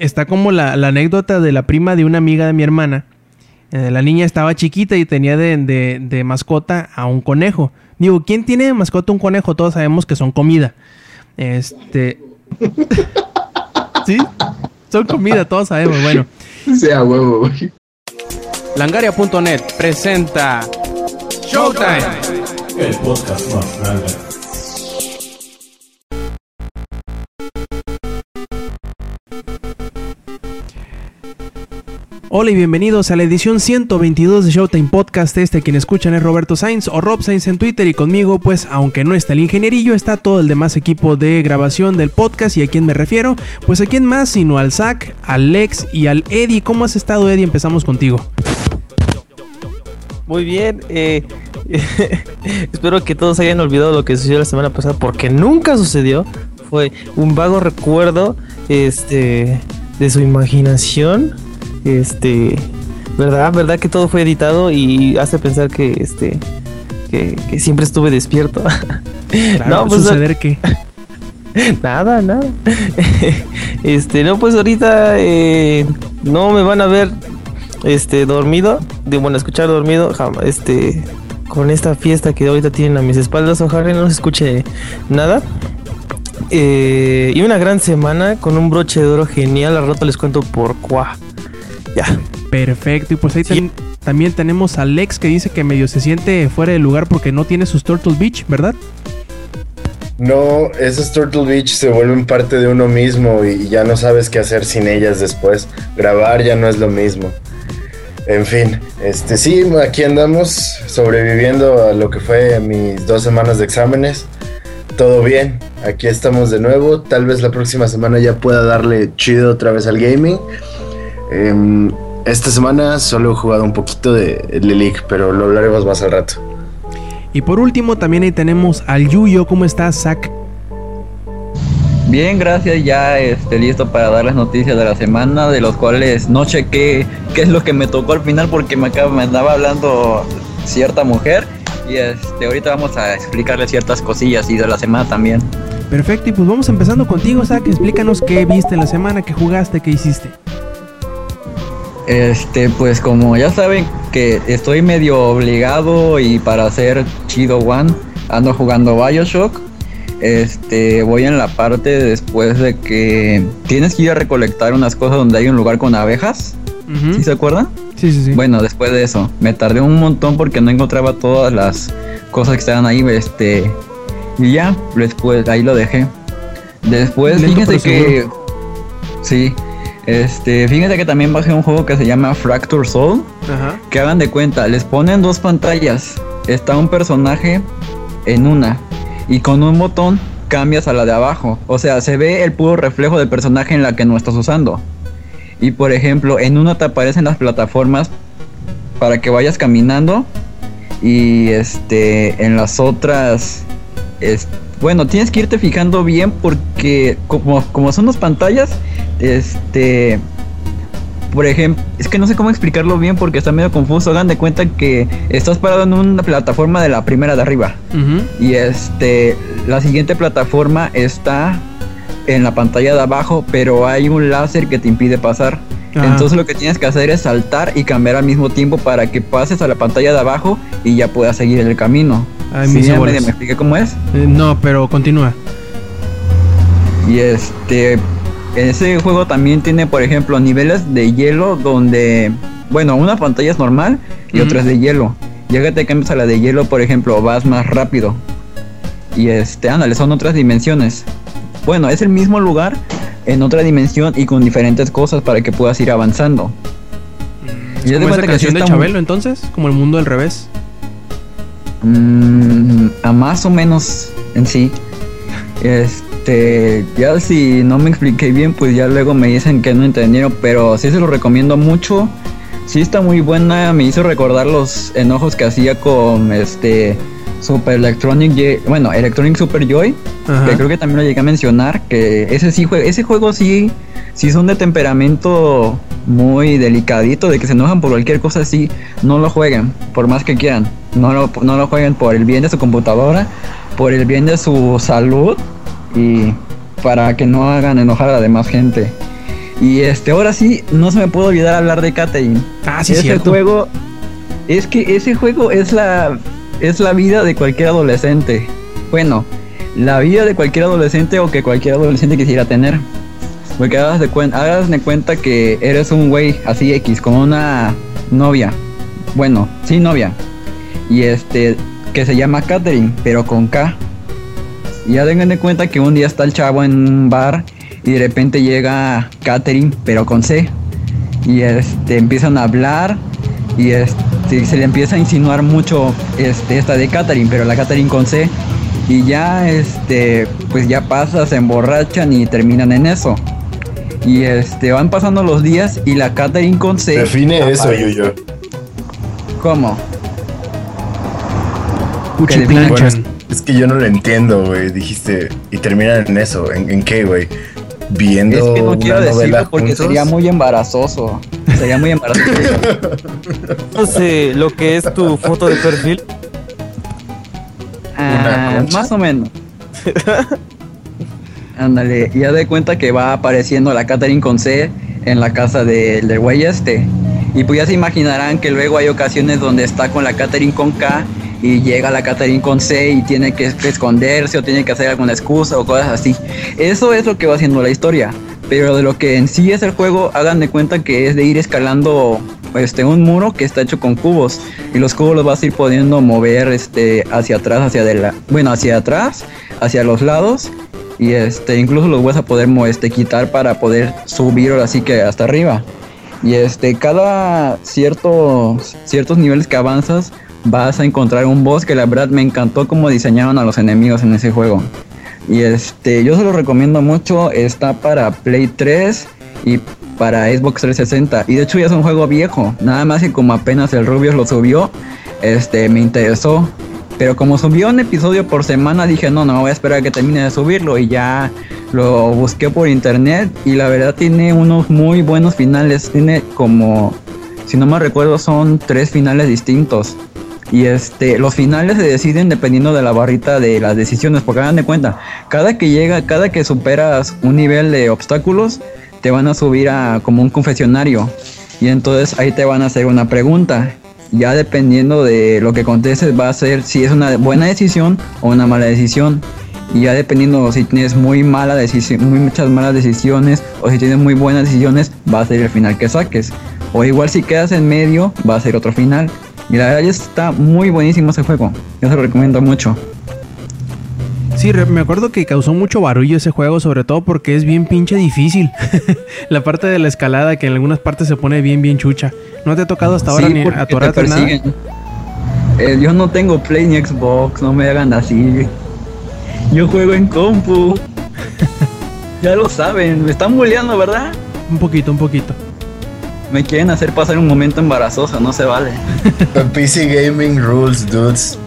está como la, anécdota de la prima de una amiga de mi hermana. Eh, la niña estaba chiquita y tenía de, mascota a un conejo. Digo, ¿quién tiene de mascota un conejo? Todos sabemos que son comida. Este. ¿Sí? Son comida, todos sabemos. Bueno. Sea huevo, güey. Langaria.net presenta Showtime. El podcast más grande. Hola y bienvenidos a la edición 122 de Showtime Podcast. Este quien escuchan es Roberto Sainz o Rob Sainz en Twitter y conmigo, pues aunque no está el ingenierillo, está todo el demás equipo de grabación del podcast. ¿Y a quién me refiero? Pues a quién más sino al Zach, al Lex y al Eddie. ¿Cómo has estado Eddie? Empezamos contigo. Muy bien, eh, espero que todos hayan olvidado lo que sucedió la semana pasada porque nunca sucedió. Fue un vago recuerdo este, de su imaginación este, ¿verdad? ¿Verdad que todo fue editado y hace pensar que este que, siempre estuve despierto? no, pues suceder que nada, nada. este, no, pues ahorita eh, no me van a ver este dormido, de bueno, escuchar dormido, este con esta fiesta que ahorita tienen a mis espaldas, ojalá no se escuche nada. Eh, y una gran semana con un broche de oro genial. Al rato les cuento por cuá. Ya. Perfecto. Y pues ahí también tenemos a Lex que dice que medio se siente fuera de lugar porque no tiene sus Turtle Beach, ¿verdad? No, esas Turtle Beach se vuelven parte de uno mismo y ya no sabes qué hacer sin ellas después. Grabar ya no es lo mismo. En fin, este sí, aquí andamos sobreviviendo a lo que fue mis dos semanas de exámenes. Todo bien, aquí estamos de nuevo. Tal vez la próxima semana ya pueda darle chido otra vez al gaming. Em, esta semana solo he jugado un poquito de League, pero lo hablaremos más al rato. Y por último, también ahí tenemos al Yuyo. ¿Cómo estás, Zach? Bien, gracias. Ya estoy listo para dar las noticias de la semana, de los cuales no chequé qué es lo que me tocó al final porque me, acaba, me andaba hablando cierta mujer. Y este, ahorita vamos a explicarle ciertas cosillas y de la semana también. Perfecto, y pues vamos empezando contigo, Zach. Explícanos qué viste en la semana, qué jugaste, qué hiciste. Este, pues como ya saben que estoy medio obligado y para hacer chido one ando jugando Bioshock. Este, voy en la parte después de que tienes que ir a recolectar unas cosas donde hay un lugar con abejas. ¿Sí se acuerdan? Sí, sí, sí. Bueno, después de eso, me tardé un montón porque no encontraba todas las cosas que estaban ahí, este, y ya, después ahí lo dejé. Después, fíjense que sí, este, fíjense que también bajé un juego que se llama Fracture Soul. Que hagan de cuenta, les ponen dos pantallas. Está un personaje en una. Y con un botón cambias a la de abajo. O sea, se ve el puro reflejo del personaje en la que no estás usando. Y por ejemplo, en una te aparecen las plataformas para que vayas caminando. Y este, en las otras, bueno, tienes que irte fijando bien porque como, como son dos pantallas, este. Por ejemplo, es que no sé cómo explicarlo bien porque está medio confuso. Hagan de cuenta que estás parado en una plataforma de la primera de arriba. Y este. La siguiente plataforma está en la pantalla de abajo, pero hay un láser que te impide pasar. Entonces lo que tienes que hacer es saltar y cambiar al mismo tiempo para que pases a la pantalla de abajo y ya puedas seguir el camino. Ay, ¿Sí, me, expliqué cómo es? Eh, no, pero continúa. Y este, ese juego también tiene, por ejemplo, niveles de hielo donde, bueno, una pantalla es normal y otra es de hielo. Ya que te cambias a la de hielo, por ejemplo, vas más rápido. Y este, ándale, son otras dimensiones. Bueno, es el mismo lugar en otra dimensión y con diferentes cosas para que puedas ir avanzando. Mm, ¿Es como esa canción de Chabelo entonces? ¿Como el mundo al revés? Mm, a más o menos en sí. Este este, ya si no me expliqué bien, pues ya luego me dicen que no entendieron, pero sí se lo recomiendo mucho. Sí está muy buena, me hizo recordar los enojos que hacía con este Super Electronic, bueno, Electronic Super Joy, que creo que también lo llegué a mencionar, que ese sí ese juego sí, sí son de temperamento muy delicadito, de que se enojan por cualquier cosa así, no lo jueguen, por más que quieran, no lo, no lo jueguen por el bien de su computadora, por el bien de su salud y para que no hagan enojar a la demás gente. Y este, ahora sí, no se me puede olvidar hablar de Catherine. Ah, sí, ese cierto. juego, es que ese juego es la, es la vida de cualquier adolescente. Bueno, la vida de cualquier adolescente o que cualquier adolescente quisiera tener. Porque hagas de, cuen- hagas de cuenta que eres un güey así X, con una novia. Bueno, sí, novia. Y este, que se llama Catherine, pero con K. Y ya tengan de cuenta que un día está el chavo en un bar y de repente llega Catherine, pero con C. Y este, empiezan a hablar y este, se le empieza a insinuar mucho este, esta de Catherine, pero la Catherine con C. Y ya, este, pues ya pasa, se emborrachan y terminan en eso. Y este, van pasando los días y la Catherine con C. Define eso, aparece. Yuyo. ¿Cómo? Es, que yo no lo entiendo, güey. Dijiste, y terminan en eso. ¿En, en qué, güey? Viendo Es que no una quiero novela decirlo porque juntos? sería muy embarazoso. Sería muy embarazoso. No sé lo que es tu foto de perfil. Ah, más o menos. Ándale, y ya de cuenta que va apareciendo la Catherine con C en la casa de- del güey este. Y pues ya se imaginarán que luego hay ocasiones donde está con la Catherine con K y llega la Catherine con C y tiene que esconderse o tiene que hacer alguna excusa o cosas así. Eso es lo que va haciendo la historia. Pero de lo que en sí es el juego, hagan de cuenta que es de ir escalando este, un muro que está hecho con cubos. Y los cubos los vas a ir pudiendo mover este, hacia atrás, hacia adelante. Bueno, hacia atrás, hacia los lados. Y este, incluso los vas a poder este, quitar para poder subir ahora sí que hasta arriba. Y este, cada ciertos, ciertos niveles que avanzas, vas a encontrar un boss que la verdad me encantó cómo diseñaron a los enemigos en ese juego. Y este, yo se lo recomiendo mucho, está para Play 3 y para Xbox 360. Y de hecho ya es un juego viejo, nada más que como apenas el Rubius lo subió, este, me interesó. Pero como subió un episodio por semana, dije, no, no, voy a esperar a que termine de subirlo. Y ya lo busqué por internet y la verdad tiene unos muy buenos finales. Tiene como, si no me recuerdo, son tres finales distintos. Y este, los finales se deciden dependiendo de la barrita de las decisiones, porque hagan de cuenta, cada que llega, cada que superas un nivel de obstáculos, te van a subir a como un confesionario. Y entonces ahí te van a hacer una pregunta. Ya dependiendo de lo que contestes, va a ser si es una buena decisión o una mala decisión. Y ya dependiendo si tienes muy mala decisión, muy muchas malas decisiones o si tienes muy buenas decisiones, va a ser el final que saques. O igual si quedas en medio, va a ser otro final. Y la verdad está muy buenísimo ese juego. Yo se lo recomiendo mucho. Sí, me acuerdo que causó mucho barullo ese juego, sobre todo porque es bien pinche difícil. la parte de la escalada que en algunas partes se pone bien, bien chucha. ¿No te ha tocado hasta ahora Sí, ni atorarte nada? Eh, yo no tengo Play ni Xbox, no me hagan así. Yo juego en compu. ya lo saben, me están bulleando, ¿verdad? Un poquito, un poquito. Me quieren hacer pasar un momento embarazoso, no se vale. PC Gaming Rules, dudes.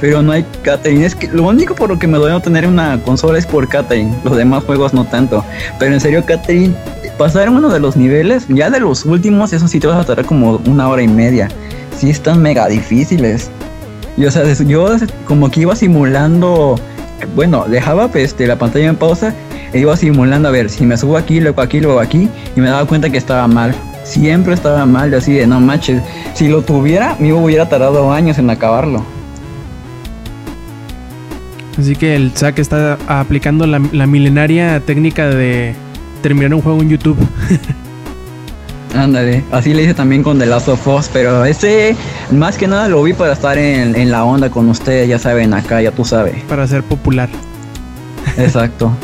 Pero no hay Catherine. Es que lo único por lo que me doy a tener una consola es por Catherine. Los demás juegos no tanto. Pero en serio, Catherine, pasar uno de los niveles, ya de los últimos, eso sí te vas a tardar como una hora y media. Sí están mega difíciles. Y o sea, yo como que iba simulando. Bueno, dejaba este, la pantalla en pausa iba simulando a ver si me subo aquí, luego aquí, luego aquí. Y me daba cuenta que estaba mal. Siempre estaba mal, y así de no manches. Si lo tuviera, me hubiera tardado años en acabarlo. Así que el Zack está aplicando la, la milenaria técnica de terminar un juego en YouTube. Ándale, así le hice también con The Last of Us, pero ese más que nada lo vi para estar en, en la onda con ustedes, ya saben, acá, ya tú sabes. para ser popular. Exacto.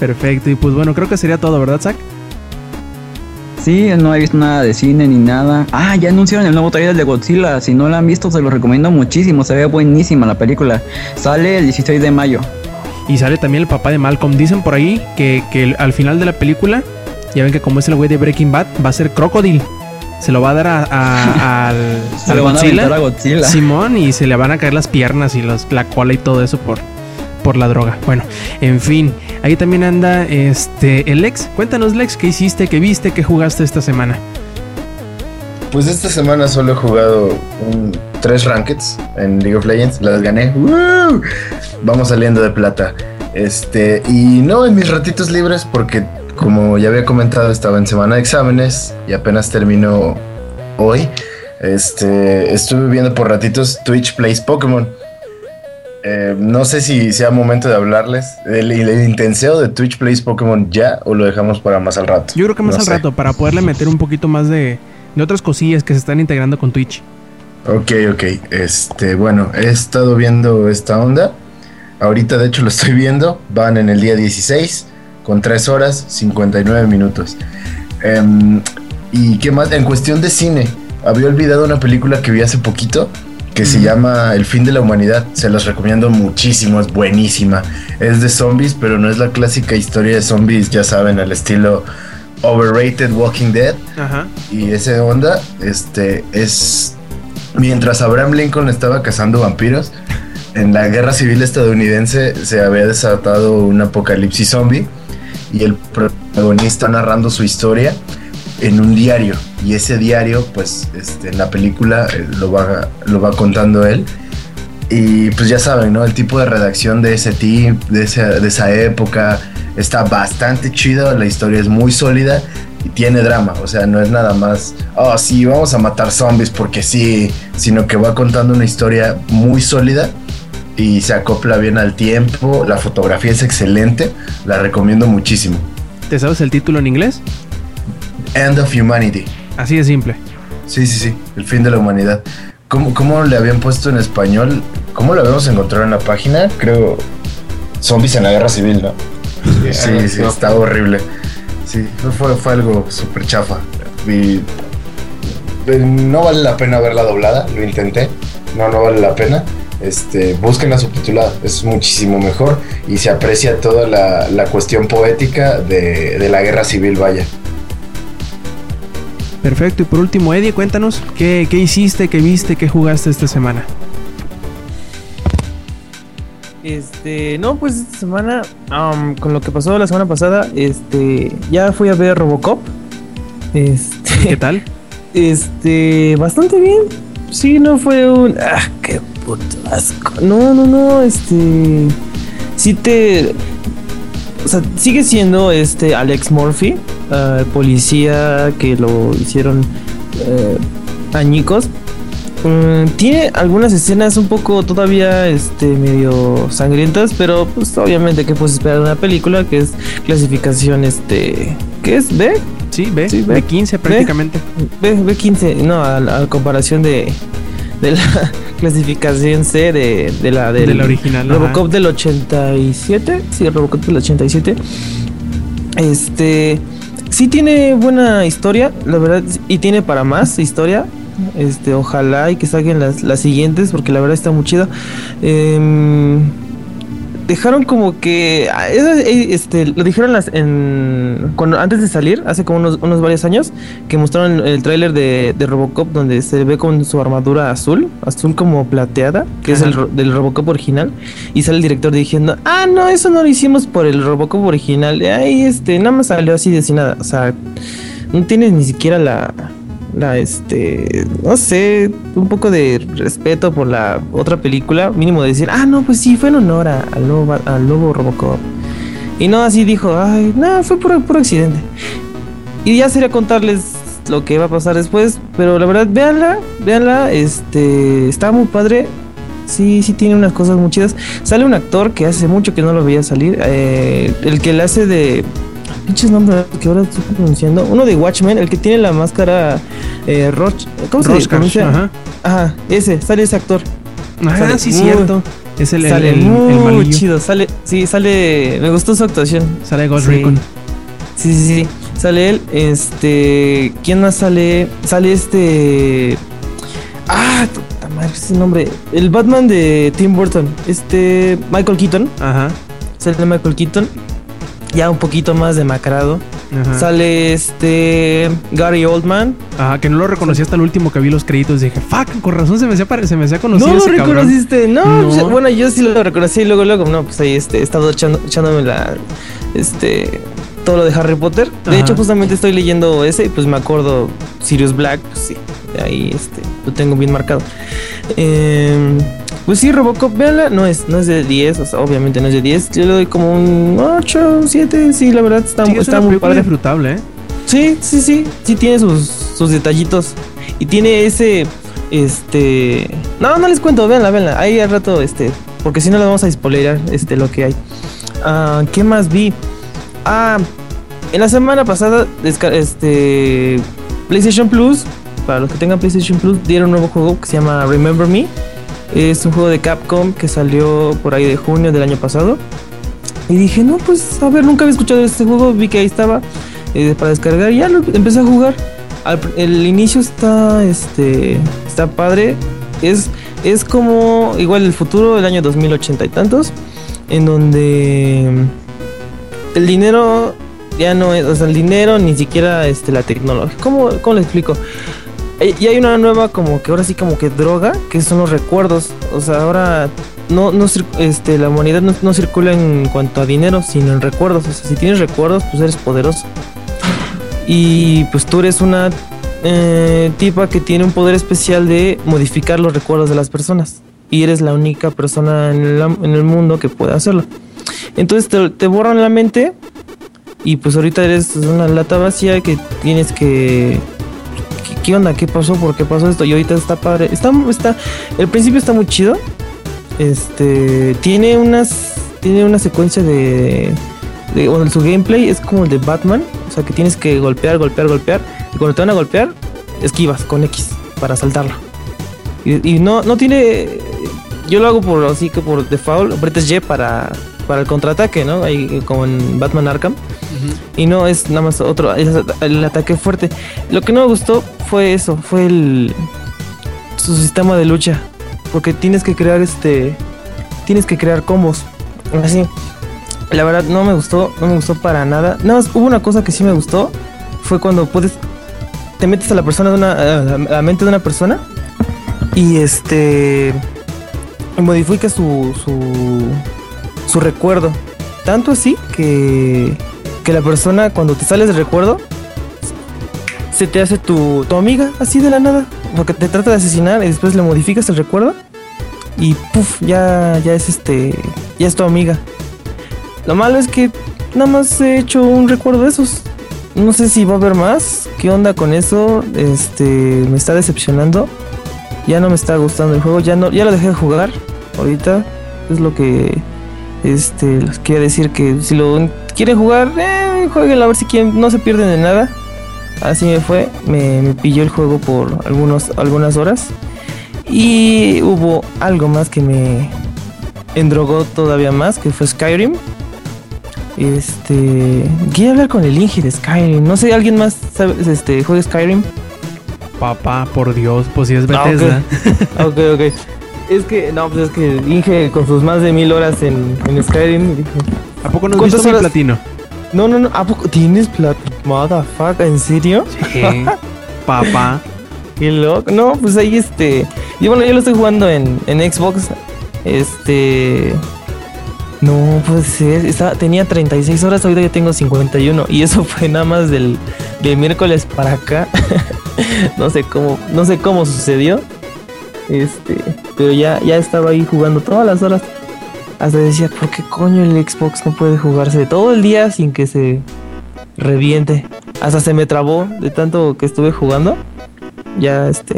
Perfecto. Y pues bueno, creo que sería todo, ¿verdad, Zack? Sí, no he visto nada de cine ni nada. Ah, ya anunciaron el nuevo trailer de Godzilla. Si no lo han visto, se lo recomiendo muchísimo. Se ve buenísima la película. Sale el 16 de mayo. Y sale también el papá de Malcolm. Dicen por ahí que, que al final de la película, ya ven que como es el güey de Breaking Bad, va a ser Crocodile. Se lo va a dar a, a- al, Se al lo van a a Godzilla. Simón y se le van a caer las piernas y los- la cola y todo eso por, la droga. Bueno, en fin, ahí también anda este el Lex. Cuéntanos, Lex, ¿qué hiciste, qué viste, qué jugaste esta semana? Pues esta semana solo he jugado tres rankeds en League of Legends. Las gané. Vamos saliendo de plata. Este, y no en mis ratitos libres porque como ya había comentado, estaba en semana de exámenes y apenas terminó hoy. Este, estuve viendo por ratitos Twitch Plays Pokémon. Eh, no sé si sea momento de hablarles. El, el intenseo de Twitch Plays Pokémon ya o lo dejamos para más al rato. Yo creo que más No al sé. rato, para poderle meter un poquito más de, de otras cosillas que se están integrando con Twitch. Ok, ok. Este, bueno, he estado viendo esta onda. Ahorita, de hecho, lo estoy viendo. Van en el día 16 con 3 horas 59 minutos. Em, ¿Y qué más? En cuestión de cine, había olvidado una película que vi hace poquito que se llama El fin de la humanidad. Se los recomiendo muchísimo, es buenísima. Es de zombies, pero no es la clásica historia de zombies, ya saben, al estilo Overrated Walking Dead Ajá. y ese onda este es mientras Abraham Lincoln estaba cazando vampiros en la guerra civil estadounidense se había desatado un apocalipsis zombie y el protagonista narrando su historia en un diario y ese diario pues este, en la película eh, lo va lo va contando él y pues ya saben, ¿no? El tipo de redacción de ese team, de esa, de esa época, está bastante chido, la historia es muy sólida y tiene drama, o sea, no es nada más, oh sí, vamos a matar zombies porque sí, sino que va contando una historia muy sólida y se acopla bien al tiempo, la fotografía es excelente, la recomiendo muchísimo. ¿Te sabes el título en inglés? End of Humanity. Así de simple. Sí, sí, sí, el fin de la humanidad. ¿Cómo, cómo le habían puesto en español? ¿Cómo lo habíamos encontrado en la página? Creo. Zombies en la guerra civil, ¿no? Sí, sí, está horrible. Sí, fue- fue, algo súper chafa. Y no vale la pena verla doblada, lo intenté. No, no vale la pena. Este, búsquenla subtitulada, es muchísimo mejor y se aprecia toda la, la cuestión poética de, de la guerra civil, vaya. Perfecto. Y por último, Eddie, cuéntanos qué, qué hiciste, qué viste, qué jugaste esta semana. Este, no, pues esta semana, con lo que pasó la semana pasada, este, ya fui a ver Robocop. Este, ¿Qué tal? Este, bastante bien. Sí, no fue un. Ah, qué puto asco. No, no, no, este. Sí te. O sea, sigue siendo este Alex Murphy, ah, policía que lo hicieron eh, añicos. Mm, tiene algunas escenas un poco todavía este medio sangrientas, pero pues obviamente que puedes esperar de una película que es clasificación este ¿qué es? ¿B? Sí, ve, Sí, de 15 prácticamente. B, B15, no, a, a comparación de, de la clasificación C de, de la del De la original, ajá. Robocop del 87. Sí, Robocop del 87. Este sí tiene buena historia, la verdad, y tiene para más historia. Este, ojalá y que saquen las, las siguientes, porque la verdad está muy chida. Em, dejaron como que ah, eh, este lo dijeron las, en cuando antes de salir hace como unos, unos varios años que mostraron el tráiler de, de Robocop donde se ve con su armadura azul azul como plateada que es el del Robocop original y sale el director diciendo ah no eso no lo hicimos por el Robocop original ahí este nada más salió así de sin nada o sea no tienes ni siquiera la la este no sé un poco de respeto por la otra película mínimo de decir ah no pues sí fue en honor a- al lobo al lobo Robocop y no así dijo ay no fue puro accidente y ya sería contarles lo que va a pasar después pero la verdad véanla véanla este está muy padre Sí, sí tiene unas cosas muy chidas. Sale un actor que hace mucho que no lo veía salir. eh, el que le hace de. Pinches nombres que ahora estoy pronunciando. Uno de Watchmen, el que tiene la máscara eh, Roch. ¿Cómo se pronuncia? ajá. Ajá, ese, sale ese actor. Ah, Sale sí, cierto. Es el, sale el- el muy chido. Sale, sí, sale. Me gustó su actuación. Sale Ghost Sí. Recon. Sí, sí, sí. Sale él. Este. ¿Quién más sale? Sale este. Ah, puta madre, ese nombre. El Batman de Tim Burton. Este. Michael Keaton. Ajá. Sale Michael Keaton. Ya un poquito más demacrado. Ajá. Sale este. Gary Oldman. Ajá, que no lo reconocí hasta el último que vi los créditos. Dije, fuck, con razón se me hacía, se me hacía conocido no lo ese reconociste. No, No. pues, bueno, yo sí lo reconocí y luego, luego, no, pues ahí este, he estado echando, echándome la. Este. Todo lo de Harry Potter. De Ajá. hecho, justamente estoy leyendo ese y pues me acuerdo. Sirius Black, pues sí. Ahí este, lo tengo bien marcado. Eh, Pues sí, Robocop, véanla, no es, no es de 10, o sea, obviamente no es de 10. Yo le doy como un 8, 7, sí, la verdad está, Sí, es está una muy padre. disfrutable, ¿eh? Sí, sí, sí, sí tiene sus, sus detallitos. Y tiene ese, este... No, no les cuento, véanla, véanla. Ahí al rato, este... Porque si no le vamos a spoilear, este, lo que hay. Ah, ¿Qué más vi? Ah, en la semana pasada, este... PlayStation Plus, para los que tengan PlayStation Plus, dieron un nuevo juego que se llama Remember Me. Es un juego de Capcom que salió por ahí de junio del año pasado. Y dije, no, pues a ver, nunca había escuchado este juego, vi que ahí estaba eh, para descargar y ya lo empecé a jugar. Al el inicio está, este, está padre. Es, es como igual el futuro del año 2080 y tantos, en donde el dinero ya no es, o sea, el dinero ni siquiera este, la tecnología. ¿Cómo, cómo le explico? Eh, Y hay una nueva como que ahora sí como que droga, que son los recuerdos. O sea, ahora no, no este, la humanidad no, no circula en cuanto a dinero, sino en recuerdos. O sea, si tienes recuerdos, pues eres poderoso. Y pues tú eres una eh, tipa que tiene un poder especial de modificar los recuerdos de las personas. Y eres la única persona en el, am- en el mundo que puede hacerlo. Entonces te, te borran la mente y pues ahorita eres una lata vacía que tienes que... ¿Qué, onda? ¿Qué pasó? ¿Por qué pasó esto? Y ahorita está padre. Está, está, el principio está muy chido. Este tiene unas tiene una secuencia de, bueno, su gameplay es como el de Batman, o sea que tienes que golpear, golpear, golpear y cuando te van a golpear esquivas con X para saltarlo. Y, no no tiene yo lo hago por así que por default, apretas Y para para el contraataque, ¿no? Ahí como en Batman Arkham. Y no es nada más otro, el ataque fuerte. Lo que no me gustó fue eso, fue el su sistema de lucha, porque tienes que crear este tienes que crear combos. Así. La verdad no me gustó, no me gustó para nada. Nada más hubo una cosa que sí me gustó, fue cuando puedes te metes a la persona de una a la, mente de una persona y este y modificas su su su recuerdo. Tanto así que que la persona cuando te sales del recuerdo se te hace tu, tu amiga así de la nada. Porque te trata de asesinar y después le modificas el recuerdo y puff, ya, ya es este, ya es tu amiga. Lo malo es que nada más he hecho un recuerdo de esos. No sé si va a haber más. ¿Qué onda con eso? Este, me está decepcionando. Ya no me está gustando el juego. Ya no, ya lo dejé de jugar. Ahorita es lo que, este, les quiero decir que si lo quieren jugar, eh, jueguenlo a ver si quieren. No se pierden de nada. Así me fue, me, me pilló el juego por algunos, algunas horas. Y hubo algo más que me endrogó todavía más, que fue Skyrim. Este. Quiero hablar con el Inge de Skyrim. No sé, ¿alguien más sabe, este, juega Skyrim? Papá, por Dios, pues si es Ah. Bethesda. ok, ok. Es que, no, pues es que Inge con sus más de mil horas en, en Skyrim. dije, ¿A poco no has ¿Cuántas visto mi horas? platino? No, no, no. ¿A poco tienes plata? Motherfucker, ¿en serio? Sí. Papá. Qué loco. No, pues ahí este. Yo bueno, yo lo estoy jugando en, en Xbox. Este. No puede ser. Estaba, tenía 36 horas, ahorita ya tengo 51. Y eso fue nada más del, del miércoles para acá. no sé cómo. No sé cómo sucedió. Este. Pero ya, ya estaba ahí jugando todas las horas. Hasta decía, ¿por qué coño el Xbox no puede jugarse todo el día sin que se reviente? Hasta se me trabó de tanto que estuve jugando ya este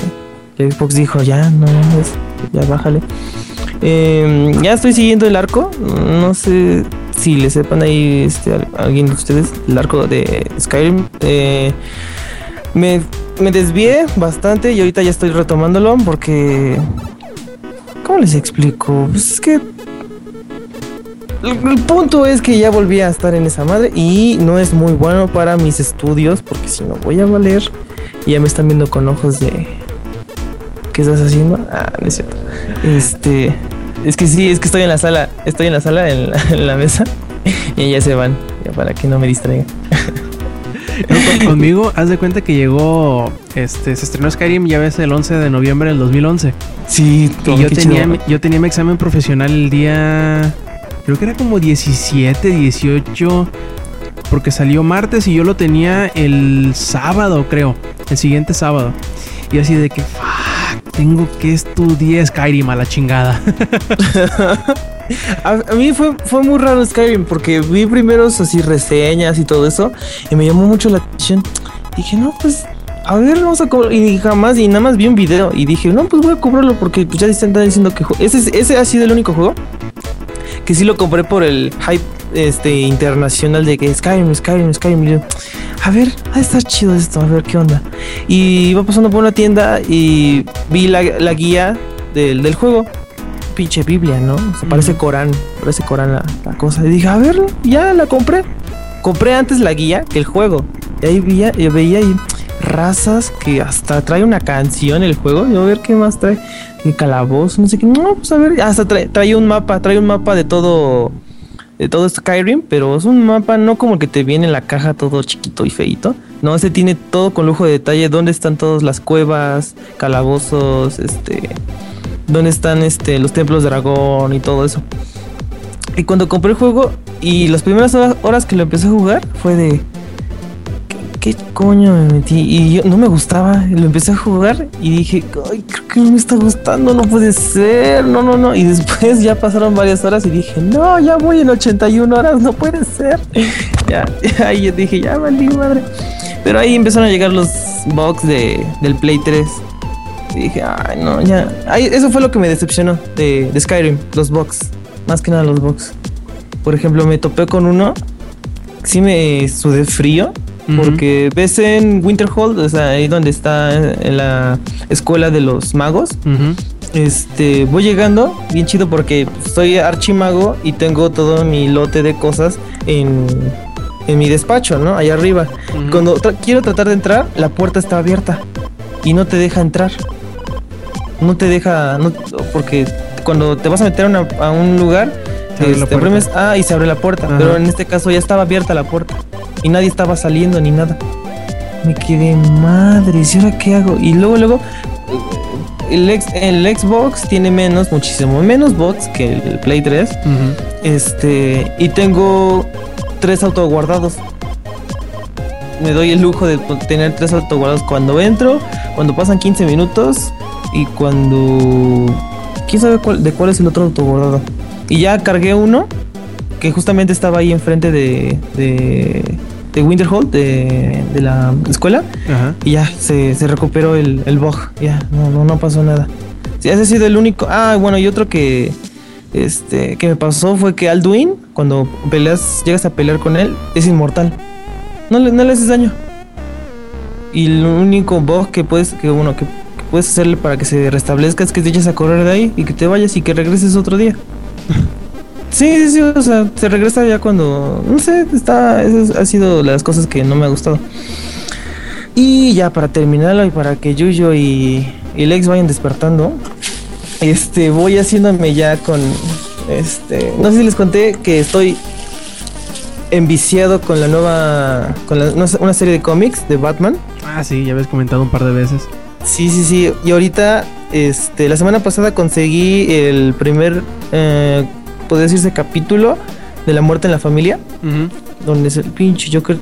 el Xbox dijo ya no ya bájale Eh, ya estoy siguiendo el arco no sé si le sepan ahí este al- alguien de ustedes el arco de Skyrim Eh, me, me desvié bastante y ahorita ya estoy retomándolo porque ¿cómo les explico? Pues es que el, punto es que ya volví a estar en esa madre y no es muy bueno para mis estudios porque si no voy a valer y ya me están viendo con ojos de ¿qué estás haciendo? Ah, no es cierto. Este, es que sí, es que estoy en la sala, estoy en la sala en la, mesa y ya se van, para que no me distraigan. No, conmigo, haz de cuenta que llegó, este, se estrenó Skyrim ya ves el 11 de noviembre del 2011. Sí, Y yo tenía, yo tenía mi examen profesional el día, creo que era como 17, 18, porque salió martes y yo lo tenía el sábado, creo, el siguiente sábado. Y así de que, fuck, tengo que estudiar Skyrim a la chingada. a, mí fue, fue muy raro Skyrim porque vi primeros así reseñas y todo eso y me llamó mucho la atención. Dije, no, pues a ver, vamos a cobrar. Y jamás, y nada más vi un video y dije, no, pues voy a cobrarlo porque pues, ya están diciendo que ese, ese ha sido el único juego que sí lo compré por el hype este internacional de que Skyrim, Skyrim, Skyrim. A ver, de estar chido esto, a ver qué onda. Y iba pasando por una tienda y vi la, la guía del, del, juego. Pinche Biblia, ¿no? Se parece Corán, parece Corán la, la, cosa. Y dije, a ver, ya la compré. Compré antes la guía que el juego. Y ahí veía, yo veía ahí razas que hasta trae una canción el juego. Yo a ver qué más trae. Un calabozo, no sé qué. No, pues a ver, hasta trae, trae un mapa, trae un mapa de todo de todo Skyrim, pero es un mapa no como el que te viene en la caja todo chiquito y feito. No, este tiene todo con lujo de detalle, dónde están todas las cuevas, calabozos, este, dónde están este los templos de dragón y todo eso. Y cuando compré el juego y las primeras horas que lo empecé a jugar fue de ¿qué coño me metí? Y yo no me gustaba, lo empecé a jugar y dije, ay, creo que no me está gustando, no puede ser, no, no, no. Y después ya pasaron varias horas y dije, no, ya voy en 81 horas, no puede ser. ya, ahí dije, ya valí madre. Pero ahí empezaron a llegar los bugs de, del Play 3. Y dije, ay, no, ya. Eso fue lo que me decepcionó de, de Skyrim, los bugs. Más que nada los bugs. Por ejemplo, me topé con uno. Sí me sudé frío porque uh -huh. ves en Winterhold, o sea, ahí donde está en la escuela de los magos. Uh -huh. Este, voy llegando, bien chido porque soy archimago y tengo todo mi lote de cosas en, en mi despacho, ¿no? Allá arriba. Uh -huh. Cuando tra quiero tratar de entrar, la puerta está abierta y no te deja entrar. No te deja, no, porque cuando te vas a meter a, una, a un lugar, este, premes A y se abre la puerta. Pero en este caso ya estaba abierta la puerta y nadie estaba saliendo ni nada. Me quedé madre, ¿y ahora qué hago? Y luego, luego, el, ex, el Xbox tiene menos, muchísimo menos bots que el Play 3. Uh -huh. Este, y tengo tres autoguardados. Me doy el lujo de tener tres autoguardados cuando entro, cuando pasan 15 minutos y cuando. ¿Quién sabe cuál, de cuál es el otro autoguardado? Y ya cargué uno que justamente estaba ahí enfrente de, de, de Winterhold, de, de, la escuela. Ajá. Y ya se, se recuperó el, el, bug. Ya, no, no, no pasó nada. Sí, ese ha sido el único. Ah, bueno, y otro que, este, que me pasó fue que Alduin, cuando peleas, llegas a pelear con él, es inmortal. No le, no le haces daño. Y el único bug que puedes, que uno, que, que puedes hacerle para que se restablezca es que te eches a correr de ahí y que te vayas y que regreses otro día. Sí, sí, sí, o sea, se regresa ya cuando, no sé, está, eso ha sido las cosas que no me ha gustado. Y ya para terminarlo y para que Yuyo y, y Lex vayan despertando, este, voy haciéndome ya con, este, no sé si les conté que estoy enviciado con la nueva, con la, una serie de cómics de Batman. Ah, sí, ya habías comentado un par de veces. Sí, sí, sí, y ahorita, este, la semana pasada conseguí el primer... Eh, podría decirse capítulo de la muerte en la familia, uh -huh. donde es el pinche Joker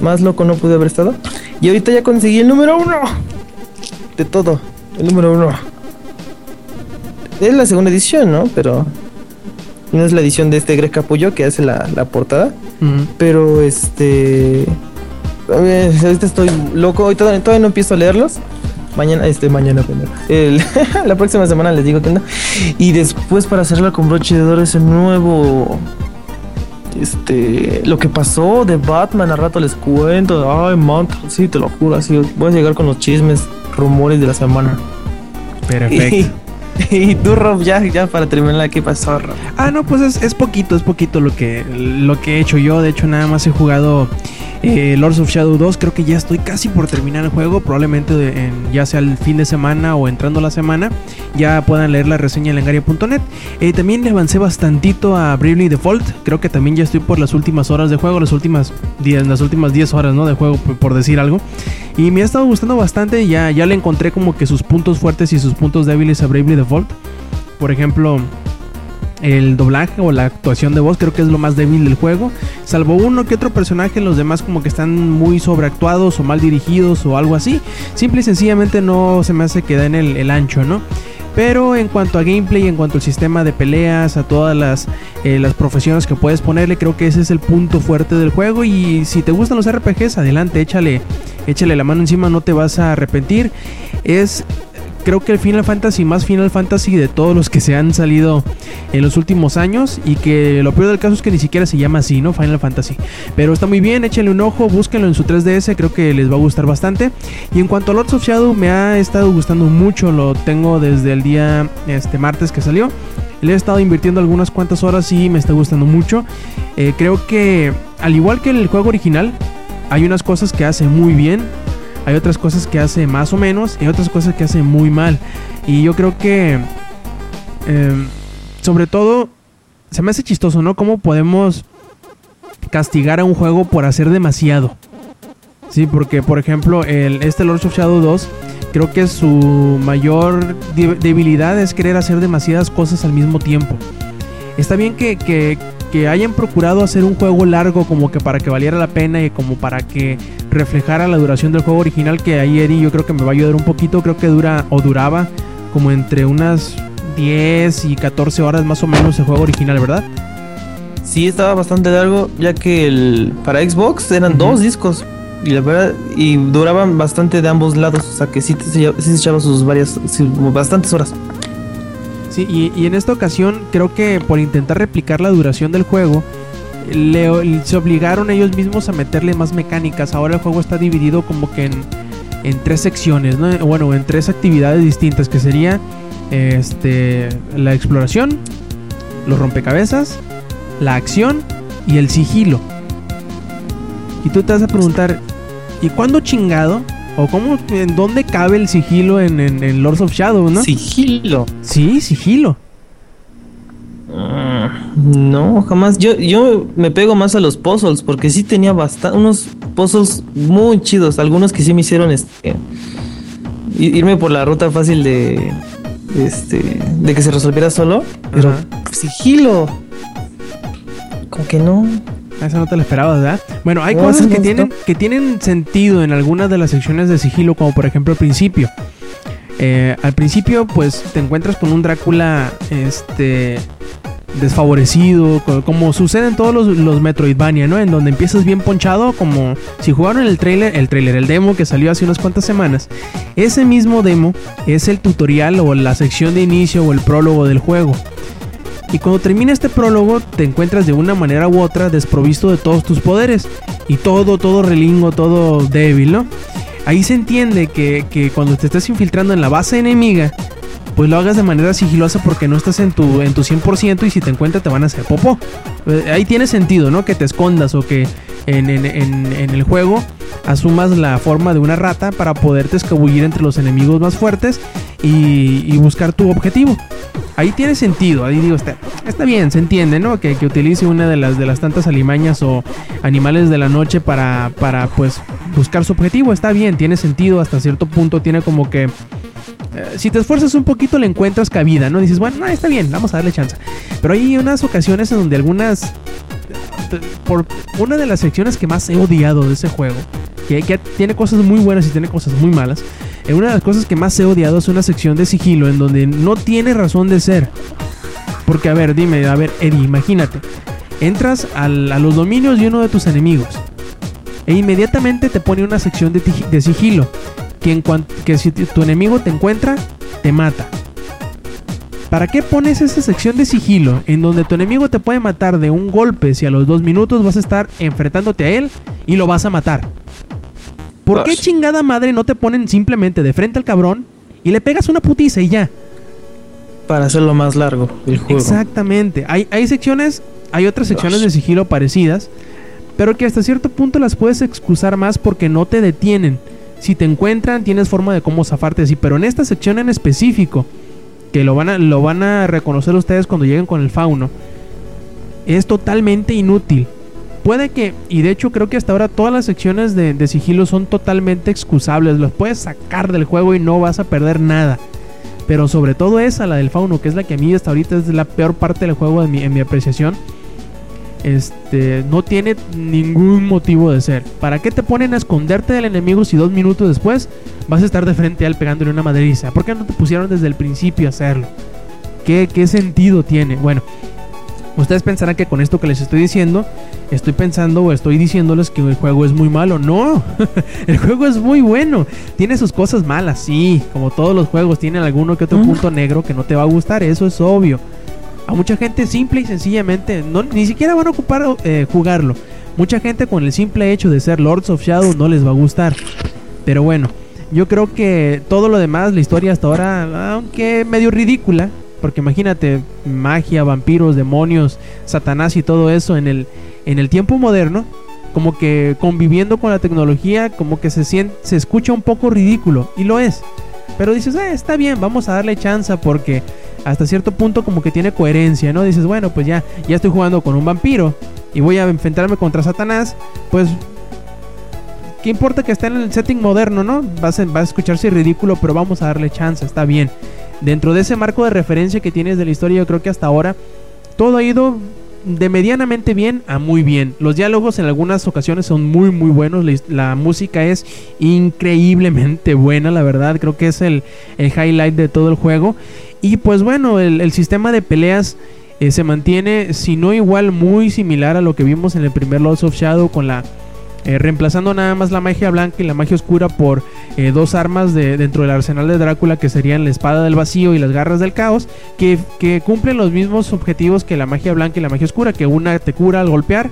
más loco no pudo haber estado. Y ahorita ya conseguí el número uno de todo, el número uno. Es la segunda edición, ¿no? Pero no es la edición de este Greg Capullo que hace la, la portada. Uh -huh. Pero este. Ahorita estoy loco, hoy todavía, todavía no empiezo a leerlos mañana, este, mañana, el, la próxima semana les digo que no. Y después para hacerla con broche de oro ese nuevo, este, lo que pasó de Batman, a rato les cuento. Ay, man, sí, te lo juro, así voy a llegar con los chismes, rumores de la semana. Perfecto. Y, y tú, Rob, ya, ya para terminar, ¿qué pasó, Rob? Ah, no, pues es, es poquito, es poquito lo que, lo que he hecho yo. De hecho, nada más he jugado eh, Lords of Shadow 2 creo que ya estoy casi por terminar el juego. Probablemente en, ya sea el fin de semana o entrando la semana. Ya puedan leer la reseña en lengaria.net. Eh, también le avancé bastantito a Bravely Default. Creo que también ya estoy por las últimas horas de juego. Las últimas 10 las últimas 10 horas ¿no? de juego, por, por, decir algo. Y me ha estado gustando bastante. Ya, ya le encontré como que sus puntos fuertes y sus puntos débiles a Bravely Default. Por ejemplo. El doblaje o la actuación de voz creo que es lo más débil del juego. Salvo uno que otro personaje, los demás como que están muy sobreactuados o mal dirigidos o algo así. Simple y sencillamente no se me hace que den el, el ancho, ¿no? Pero en cuanto a gameplay, en cuanto al sistema de peleas, a todas las, eh, las profesiones que puedes ponerle, creo que ese es el punto fuerte del juego. Y si te gustan los RPGs, adelante, échale, échale la mano encima, no te vas a arrepentir. Es creo que el Final Fantasy más Final Fantasy de todos los que se han salido en los últimos años y que lo peor del caso es que ni siquiera se llama así, ¿no? Final Fantasy. Pero está muy bien, échenle un ojo, búsquenlo en su 3DS, creo que les va a gustar bastante. Y en cuanto a Lords of Shadow, me ha estado gustando mucho, lo tengo desde el día este martes que salió. Le he estado invirtiendo algunas cuantas horas y me está gustando mucho. Eh, creo que al igual que el juego original, hay unas cosas que hace muy bien hay otras cosas que hace más o menos y otras cosas que hace muy mal. Y yo creo que, em, sobre todo, se me hace chistoso, ¿no? ¿Cómo podemos castigar a un juego por hacer demasiado? Sí, porque, por ejemplo, el, este Lords of Shadow 2, creo que su mayor debilidad es querer hacer demasiadas cosas al mismo tiempo. Está bien que, que hayan procurado hacer un juego largo como que para que valiera la pena y como para que reflejara la duración del juego original que ahí Eri yo creo que me va a ayudar un poquito, creo que dura o duraba como entre unas 10 y 14 horas más o menos el juego original, ¿verdad? Sí, estaba bastante largo, ya que el para Xbox eran dos discos y la verdad y duraban bastante de ambos lados, o sea que sí, sí, se echaba sus varias, bastantes horas. Sí, y, en esta ocasión creo que por intentar replicar la duración del juego, se obligaron ellos mismos a meterle más mecánicas. Ahora el juego está dividido como que en, tres secciones, ¿no? Bueno, en tres actividades distintas, que sería este, la exploración, los rompecabezas, la acción y el sigilo. Y tú te vas a preguntar, ¿y cuándo chingado ¿O cómo, en dónde cabe el sigilo en, en, Lords of Shadow, no? Sigilo. Sí, sigilo. Ah, no, jamás. Yo, yo me pego más a los puzzles porque sí tenía bastante, unos puzzles muy chidos. Algunos que sí me hicieron este, irme por la ruta fácil de, este, de que se resolviera solo. Pero sigilo. Como que no. Esa no te la esperabas, ¿verdad? Bueno, hay cosas que tienen, que tienen sentido en algunas de las secciones de sigilo, como por ejemplo al principio. Eh, al principio, pues te encuentras con un Drácula este, desfavorecido, como sucede en todos los, los, Metroidvania, ¿no? En donde empiezas bien ponchado, como si jugaron el trailer, el trailer, el demo que salió hace unas cuantas semanas. Ese mismo demo es el tutorial o la sección de inicio o el prólogo del juego. Y cuando termina este prólogo, te encuentras de una manera u otra desprovisto de todos tus poderes. Y todo, todo relingo, todo débil, ¿no? Ahí se entiende que, cuando te estás infiltrando en la base enemiga, pues lo hagas de manera sigilosa porque no estás en tu, en tu 100% y si te encuentras te van a hacer popó. Eh, ahí tiene sentido, ¿no? Que te escondas o que en, el juego asumas la forma de una rata para poderte escabullir entre los enemigos más fuertes y, y buscar tu objetivo ahí tiene sentido. Ahí digo, está, está bien, se entiende, ¿no? Que, utilice una de las, de las tantas alimañas o animales de la noche para, para, pues, buscar su objetivo. Está bien, tiene sentido. Hasta cierto punto tiene como que. Eh, si te esfuerzas un poquito, le encuentras cabida, ¿no? Dices, bueno, está bien, vamos a darle chance. Pero hay unas ocasiones en donde algunas. Por una de las secciones que más he odiado de ese juego, que, que tiene cosas muy buenas y tiene cosas muy malas una de las cosas que más he odiado es una sección de sigilo en donde no tiene razón de ser. Porque, a ver, dime, a ver, Eddie, imagínate. Entras a los dominios de uno de tus enemigos. E inmediatamente te pone una sección de, sigilo. Que, en que si tu enemigo te encuentra, te mata. ¿Para qué pones esa sección de sigilo en donde tu enemigo te puede matar de un golpe si a los dos minutos vas a estar enfrentándote a él y lo vas a matar? ¿Por qué chingada madre no te ponen simplemente de frente al cabrón y le pegas una putiza y ya? Para hacerlo más largo el juego. Exactamente. Hay, hay secciones, hay otras secciones de sigilo parecidas, pero que hasta cierto punto las puedes excusar más porque no te detienen. Si te encuentran, tienes forma de cómo zafarte así, pero en esta sección en específico, que lo van a, lo van a reconocer ustedes cuando lleguen con el fauno, es totalmente inútil. Puede que, y de hecho creo que hasta ahora todas las secciones de, sigilo son totalmente excusables. Los puedes sacar del juego y no vas a perder nada. Pero sobre todo esa, la del fauno, que es la que a mí hasta ahorita es la peor parte del juego en mi, en mi apreciación. Este, no tiene ningún motivo de ser. ¿Para qué te ponen a esconderte del enemigo si dos minutos después vas a estar de frente a él pegándole una madriza? ¿Por qué no te pusieron desde el principio a hacerlo? ¿Qué, qué sentido tiene? Bueno, Ustedes pensarán que con esto que les estoy diciendo, estoy pensando o estoy diciéndoles que el juego es muy malo. No, el juego es muy bueno. Tiene sus cosas malas, sí, como todos los juegos, tienen alguno que otro punto negro que no te va a gustar, eso es obvio. A mucha gente simple y sencillamente no, ni siquiera van a ocupar eh, jugarlo. Mucha gente con el simple hecho de ser Lords of Shadow no les va a gustar. Pero bueno, yo creo que todo lo demás, la historia hasta ahora, aunque medio ridícula, porque imagínate, magia, vampiros, demonios, Satanás y todo eso en el, en el tiempo moderno, como que conviviendo con la tecnología, como que se, siente, se escucha un poco ridículo, y lo es. Pero dices, eh, está bien, vamos a darle chance porque hasta cierto punto como que tiene coherencia, ¿no? Dices, bueno, pues ya, ya estoy jugando con un vampiro y voy a enfrentarme contra Satanás, pues... ¿Qué importa que esté en el setting moderno, no? Va a, va a escucharse ridículo, pero vamos a darle chance, está bien dentro de ese marco de referencia que tienes de la historia, yo creo que hasta ahora todo ha ido de medianamente bien a muy bien. Los diálogos en algunas ocasiones son muy muy buenos. La, música es increíblemente buena, la verdad. Creo que es el, highlight de todo el juego. Y pues bueno, el, sistema de peleas eh, se mantiene, si no igual, muy similar a lo que vimos en el primer Lords of Shadow con la eh, reemplazando nada más la magia blanca y la magia oscura por eh, dos armas de, dentro del arsenal de Drácula que serían la espada del vacío y las garras del caos, que, cumplen los mismos objetivos que la magia blanca y la magia oscura, que una te cura al golpear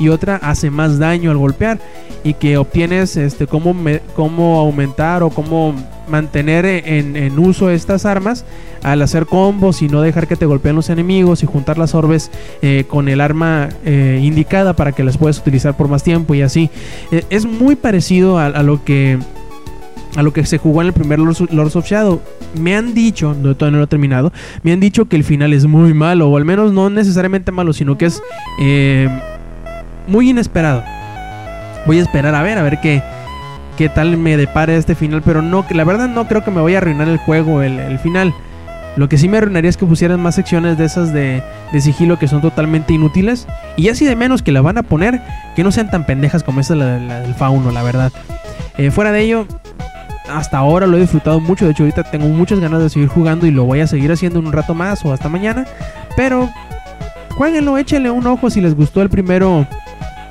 y otra hace más daño al golpear y que obtienes este cómo, cómo aumentar o cómo mantener en, uso estas armas al hacer combos y no dejar que te golpeen los enemigos y juntar las orbes eh, con el arma eh, indicada para que las puedas utilizar por más tiempo y así. Eh, es muy parecido a, lo que a lo que se jugó en el primer Lords of Shadow. Me han dicho, no, todavía no lo he terminado, me han dicho que el final es muy malo, o al menos no necesariamente malo, sino que es muy inesperado. Voy a esperar a ver, a ver qué, qué tal me depara este final, pero no, la verdad no creo que me vaya a arruinar el juego, el, final. Lo que sí me arruinaría es que pusieran más secciones de esas de, sigilo que son totalmente inútiles. Y así de menos que la van a poner, que no sean tan pendejas como esa la, del fauno, la verdad. Eh, fuera de ello, hasta ahora lo he disfrutado mucho. De hecho, ahorita tengo muchas ganas de seguir jugando y lo voy a seguir haciendo en un rato más o hasta mañana. Pero jueguenlo, échenle un ojo si les gustó el primero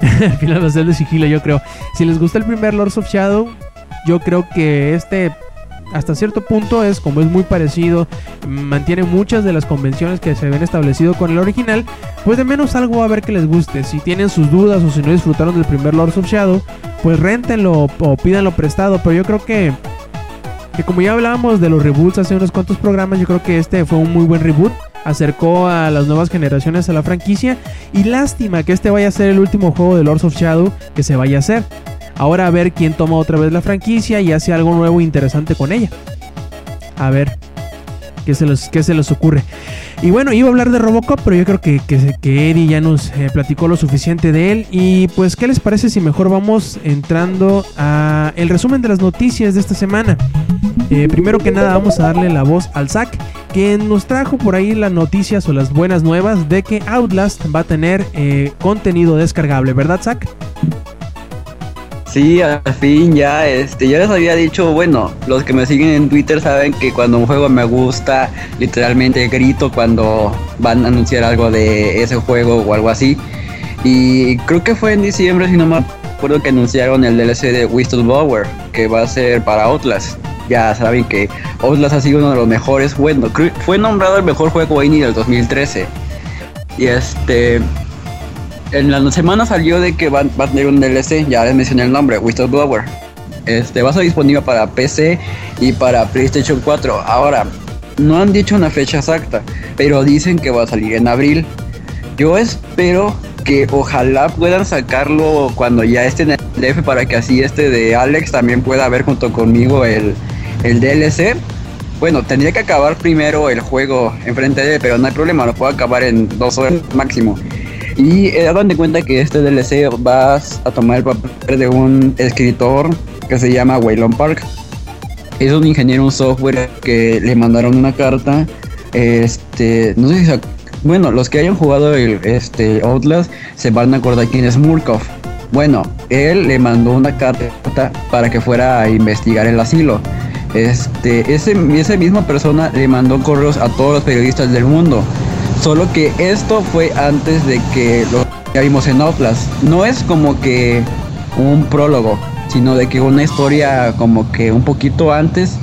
al final va a ser de sigilo, yo creo. Si les gusta el primer Lords of Shadow, yo creo que este hasta cierto punto es como es muy parecido, mantiene muchas de las convenciones que se habían establecido con el original, pues de menos algo a ver que les guste. Si tienen sus dudas o si no disfrutaron del primer Lords of Shadow, pues rentenlo o pídanlo prestado, pero yo creo que que como ya hablábamos de los reboots hace unos cuantos programas, yo creo que este fue un muy buen reboot acercó a las nuevas generaciones a la franquicia y lástima que este vaya a ser el último juego de Lords of Shadow que se vaya a hacer. Ahora a ver quién toma otra vez la franquicia y hace algo nuevo e interesante con ella. A ver qué se les, qué se les ocurre. Y bueno, iba a hablar de Robocop, pero yo creo que, que, Eddie ya nos eh, platicó lo suficiente de él. Y pues, ¿qué les parece si mejor vamos entrando a el resumen de las noticias de esta semana? Eh, primero que nada, vamos a darle la voz al Zack quien nos trajo por ahí las noticias o las buenas nuevas de que Outlast va a tener eh, contenido descargable, ¿verdad, Zach? Sí, al fin ya, este, ya les había dicho, bueno, los que me siguen en Twitter saben que cuando un juego me gusta, literalmente grito cuando van a anunciar algo de ese juego o algo así. Y creo que fue en diciembre, si no me acuerdo, que anunciaron el DLC de Whistleblower, que va a ser para Outlast ya saben que Outlast ha sido uno de los mejores juegos. Fue nombrado el mejor juego indie del 2013. Y este. En la semana salió de que va, a tener un DLC, ya les mencioné el nombre, Whistleblower. Este, va a ser disponible para PC y para PlayStation 4. Ahora, no han dicho una fecha exacta, pero dicen que va a salir en abril. Yo espero que ojalá puedan sacarlo cuando ya esté en el DF para que así este de Alex también pueda ver junto conmigo el, el DLC, bueno, tendría que acabar primero el juego enfrente de él, pero no hay problema, lo puedo acabar en dos horas máximo. Y eh, de cuenta que este DLC vas a tomar el papel de un escritor que se llama Waylon Park. es un ingeniero, un software que le mandaron una carta. Este, no sé si bueno, los que hayan jugado el este Outlast se van a acordar quién es Murkoff. Bueno, él le mandó una carta para que fuera a investigar el asilo. Este, ese, esa misma persona le mandó correos a todos los periodistas del mundo. Solo que esto fue antes de que lo que vimos en Outlast. No es como que un prólogo, sino de que una historia como que un poquito antes,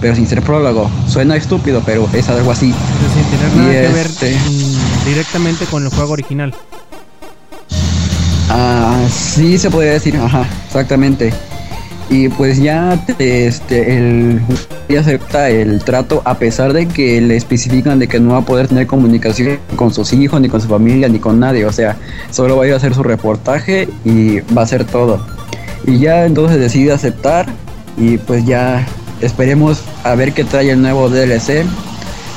pero sin ser prólogo. Suena estúpido, pero es algo así. sin tener nada que ver este mm, directamente con el juego original. Ah, sí se podría decir, ajá, exactamente. Y pues ya este el acepta el trato a pesar de que le especifican de que no va a poder tener comunicación con sus hijos, ni con su familia, ni con nadie. O sea, solo va a ir a hacer su reportaje y va a hacer todo. Y ya entonces decide aceptar y pues ya esperemos a ver qué trae el nuevo DLC.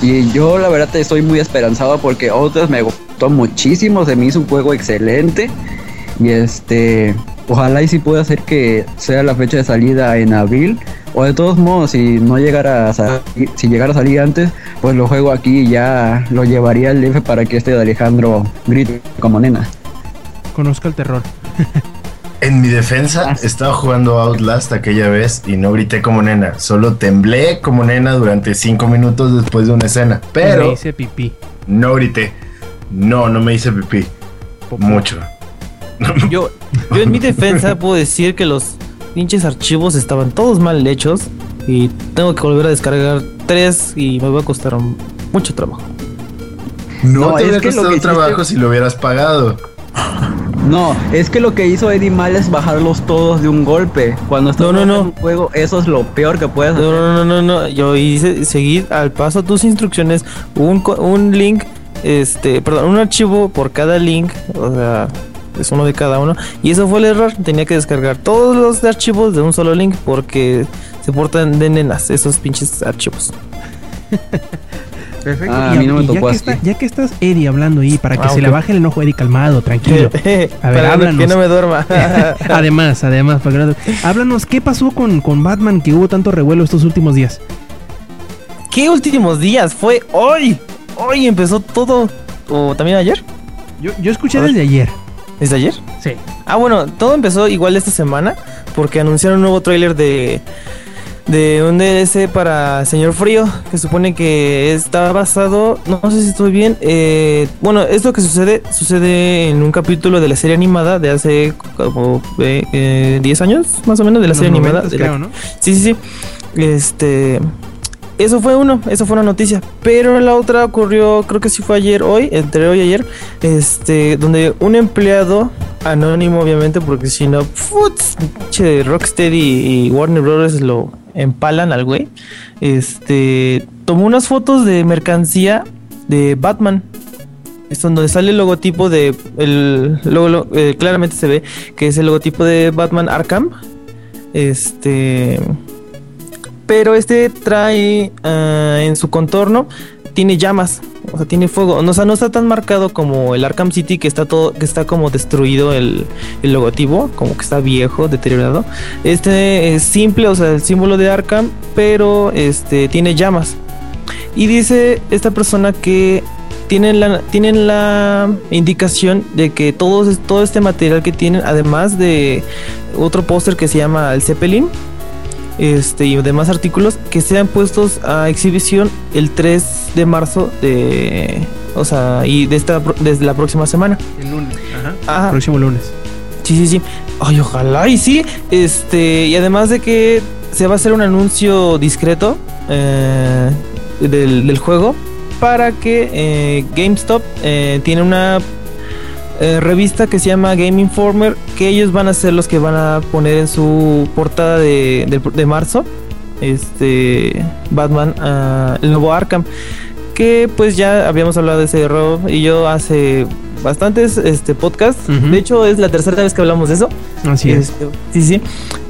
Y yo la verdad estoy muy esperanzado porque otros me gustó muchísimo, se me hizo un juego excelente. Y este, ojalá y si pueda hacer que sea la fecha de salida en abril. O de todos modos, si no llegara a salir, si llegara a salir antes, pues lo juego aquí y ya lo llevaría al F para que este de Alejandro grite como nena. Conozca el terror. En mi defensa, ah. estaba jugando Outlast aquella vez y no grité como nena. Solo temblé como nena durante cinco minutos después de una escena. Pero. Me hice pipí. No grité. No, no me hice pipí. Mucho. Yo, yo en mi defensa puedo decir que los pinches archivos estaban todos mal hechos y tengo que volver a descargar tres y me va a costar mucho trabajo. No, te es que costado trabajo si lo hubieras pagado. No, es que lo que hizo Eddie Mal es bajarlos todos de un golpe. Cuando estás no, no, en un juego, eso es lo peor que puedes hacer. No, no, no, no, Yo hice seguir al paso tus instrucciones, un, un link, este, perdón, un archivo por cada link, o sea, es uno de cada uno. Y eso fue el error. Tenía que descargar todos los archivos de un solo link porque se portan de nenas esos pinches archivos. Perfecto. Ah, y, a mí no me tocó ya, que ya, que estás Eddie hablando ahí, para que ah, se le baje el enojo, Eddie, calmado, tranquilo. A ver, háblanos. Que no me duerma. además, además, para que no... háblanos, ¿qué pasó con, con Batman que hubo tanto revuelo estos últimos días? ¿Qué últimos días? Fue hoy. Hoy empezó todo. ¿O también ayer? Yo, yo escuché desde ayer. ¿Desde ayer? Sí. Ah, bueno, todo empezó igual esta semana porque anunciaron un nuevo tráiler de de un DLC para Señor Frío, que supone que está basado, no sé si estoy bien, eh, bueno, esto que sucede, sucede en un capítulo de la serie animada de hace como 10 eh, años, más o menos, de la serie animada. Sí, sí, sí. Este, eso fue uno, eso fue una noticia. Pero la otra ocurrió, creo que sí fue ayer, hoy, entre hoy y ayer, este, donde un empleado anónimo, obviamente, porque si no, che, Rocksteady y Warner Bros. lo empalan al güey. Este, tomó unas fotos de mercancía de Batman. Es donde sale el logotipo de. El, eh, claramente se ve que es el logotipo de Batman Arkham. Este pero este trae ah, en su contorno tiene llamas, o sea, tiene fuego. O sea, no está tan marcado como el Arkham City que está todo, que está como destruido el, el logotipo, como que está viejo, deteriorado. Este es simple, o sea, el símbolo de Arkham, pero este tiene llamas. Y dice esta persona que tienen la, tienen la indicación de que todo, todo este material que tienen, además de otro póster que se llama el Zeppelin, este, y demás artículos que sean puestos a exhibición el 3 de marzo de o sea y de esta desde la próxima semana. El lunes ajá, próximo lunes. Sí sí sí. Ay ojalá y sí. Este y además de que se va a hacer un anuncio discreto eh, del, juego para que eh, GameStop eh, tiene una eh, revista que se llama Game Informer, que ellos van a ser los que van a poner en su portada de, de, marzo, este Batman, uh, el nuevo Arkham, que pues ya habíamos hablado de ese error y yo hace bastantes este podcasts, de hecho es la tercera vez que hablamos de eso. Así es. Este, sí, sí.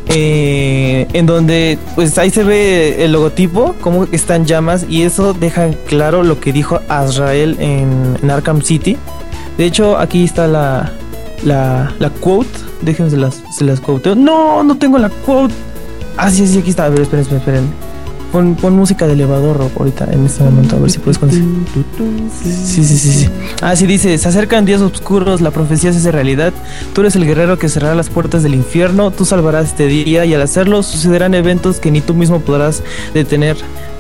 Eh, en donde pues ahí se ve el logotipo, como que están llamas y eso deja claro lo que dijo Azrael en, en Arkham City de hecho, aquí está la, la, la quote. Déjense las, se las quoteo. No, no tengo la quote. Ah, sí, sí, aquí está. A ver, esperen, esperen, esperen. Pon, pon música de elevador ahorita en este momento, a ver si puedes conseguir. Sí, sí, sí, sí. Ah, sí, dice, se acercan días oscuros, la profecía se hace realidad. Tú eres el guerrero que cerrará las puertas del infierno, tú salvarás este día y al hacerlo sucederán eventos que ni tú mismo podrás detener.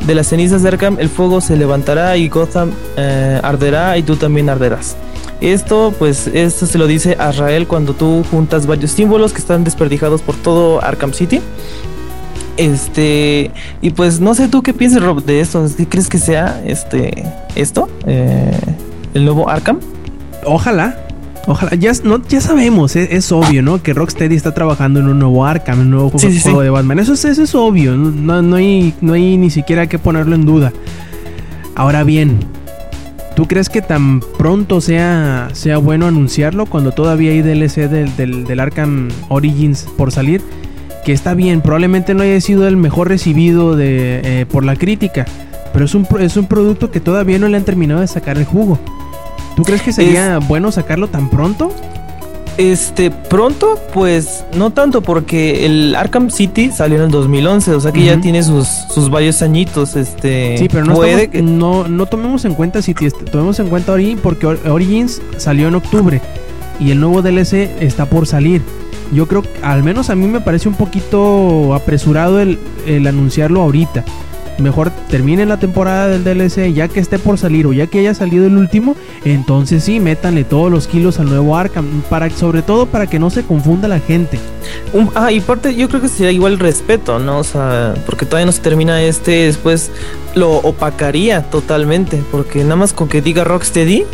De las cenizas de Arkham el fuego se levantará y Gotham eh, arderá y tú también arderás. Esto, pues, esto se lo dice a Israel cuando tú juntas varios símbolos que están desperdijados por todo Arkham City. Este, y pues no sé tú qué piensas, Rob, de esto. ¿Qué crees que sea este, esto? Eh, el nuevo Arkham. Ojalá. Ojalá, ya, no, ya sabemos, es, es obvio, ¿no? Que Rocksteady está trabajando en un nuevo Arkham, un nuevo juego, Sí, sí, juego sí. de Batman. Eso es, eso es obvio, no, no, hay, no hay ni siquiera que ponerlo en duda. Ahora bien, ¿tú crees que tan pronto sea, sea bueno anunciarlo cuando todavía hay DLC del, del, del Arkham Origins por salir? Que está bien, probablemente no haya sido el mejor recibido de, eh, por la crítica, pero es un, es un producto que todavía no le han terminado de sacar el jugo. ¿Tú crees que sería bueno sacarlo tan pronto? Este, pronto, pues no tanto, porque el Arkham City salió en el 2011, o sea que ya tiene sus, sus varios añitos. Este, Sí, pero no, puede estamos- que- no, no tomemos en cuenta si tomemos en cuenta Ori porque Or- Origins salió en octubre y el nuevo DLC está por salir. Yo creo al menos a mí me parece un poquito apresurado el, el anunciarlo ahorita. Mejor termine la temporada del DLC ya que esté por salir o ya que haya salido el último, entonces sí, métanle todos los kilos al nuevo Arkham, para, sobre todo para que no se confunda la gente. Ah, y parte, yo creo que sería igual respeto, ¿no? O sea, porque todavía no se termina este, después lo opacaría totalmente, porque nada más con que diga Rocksteady,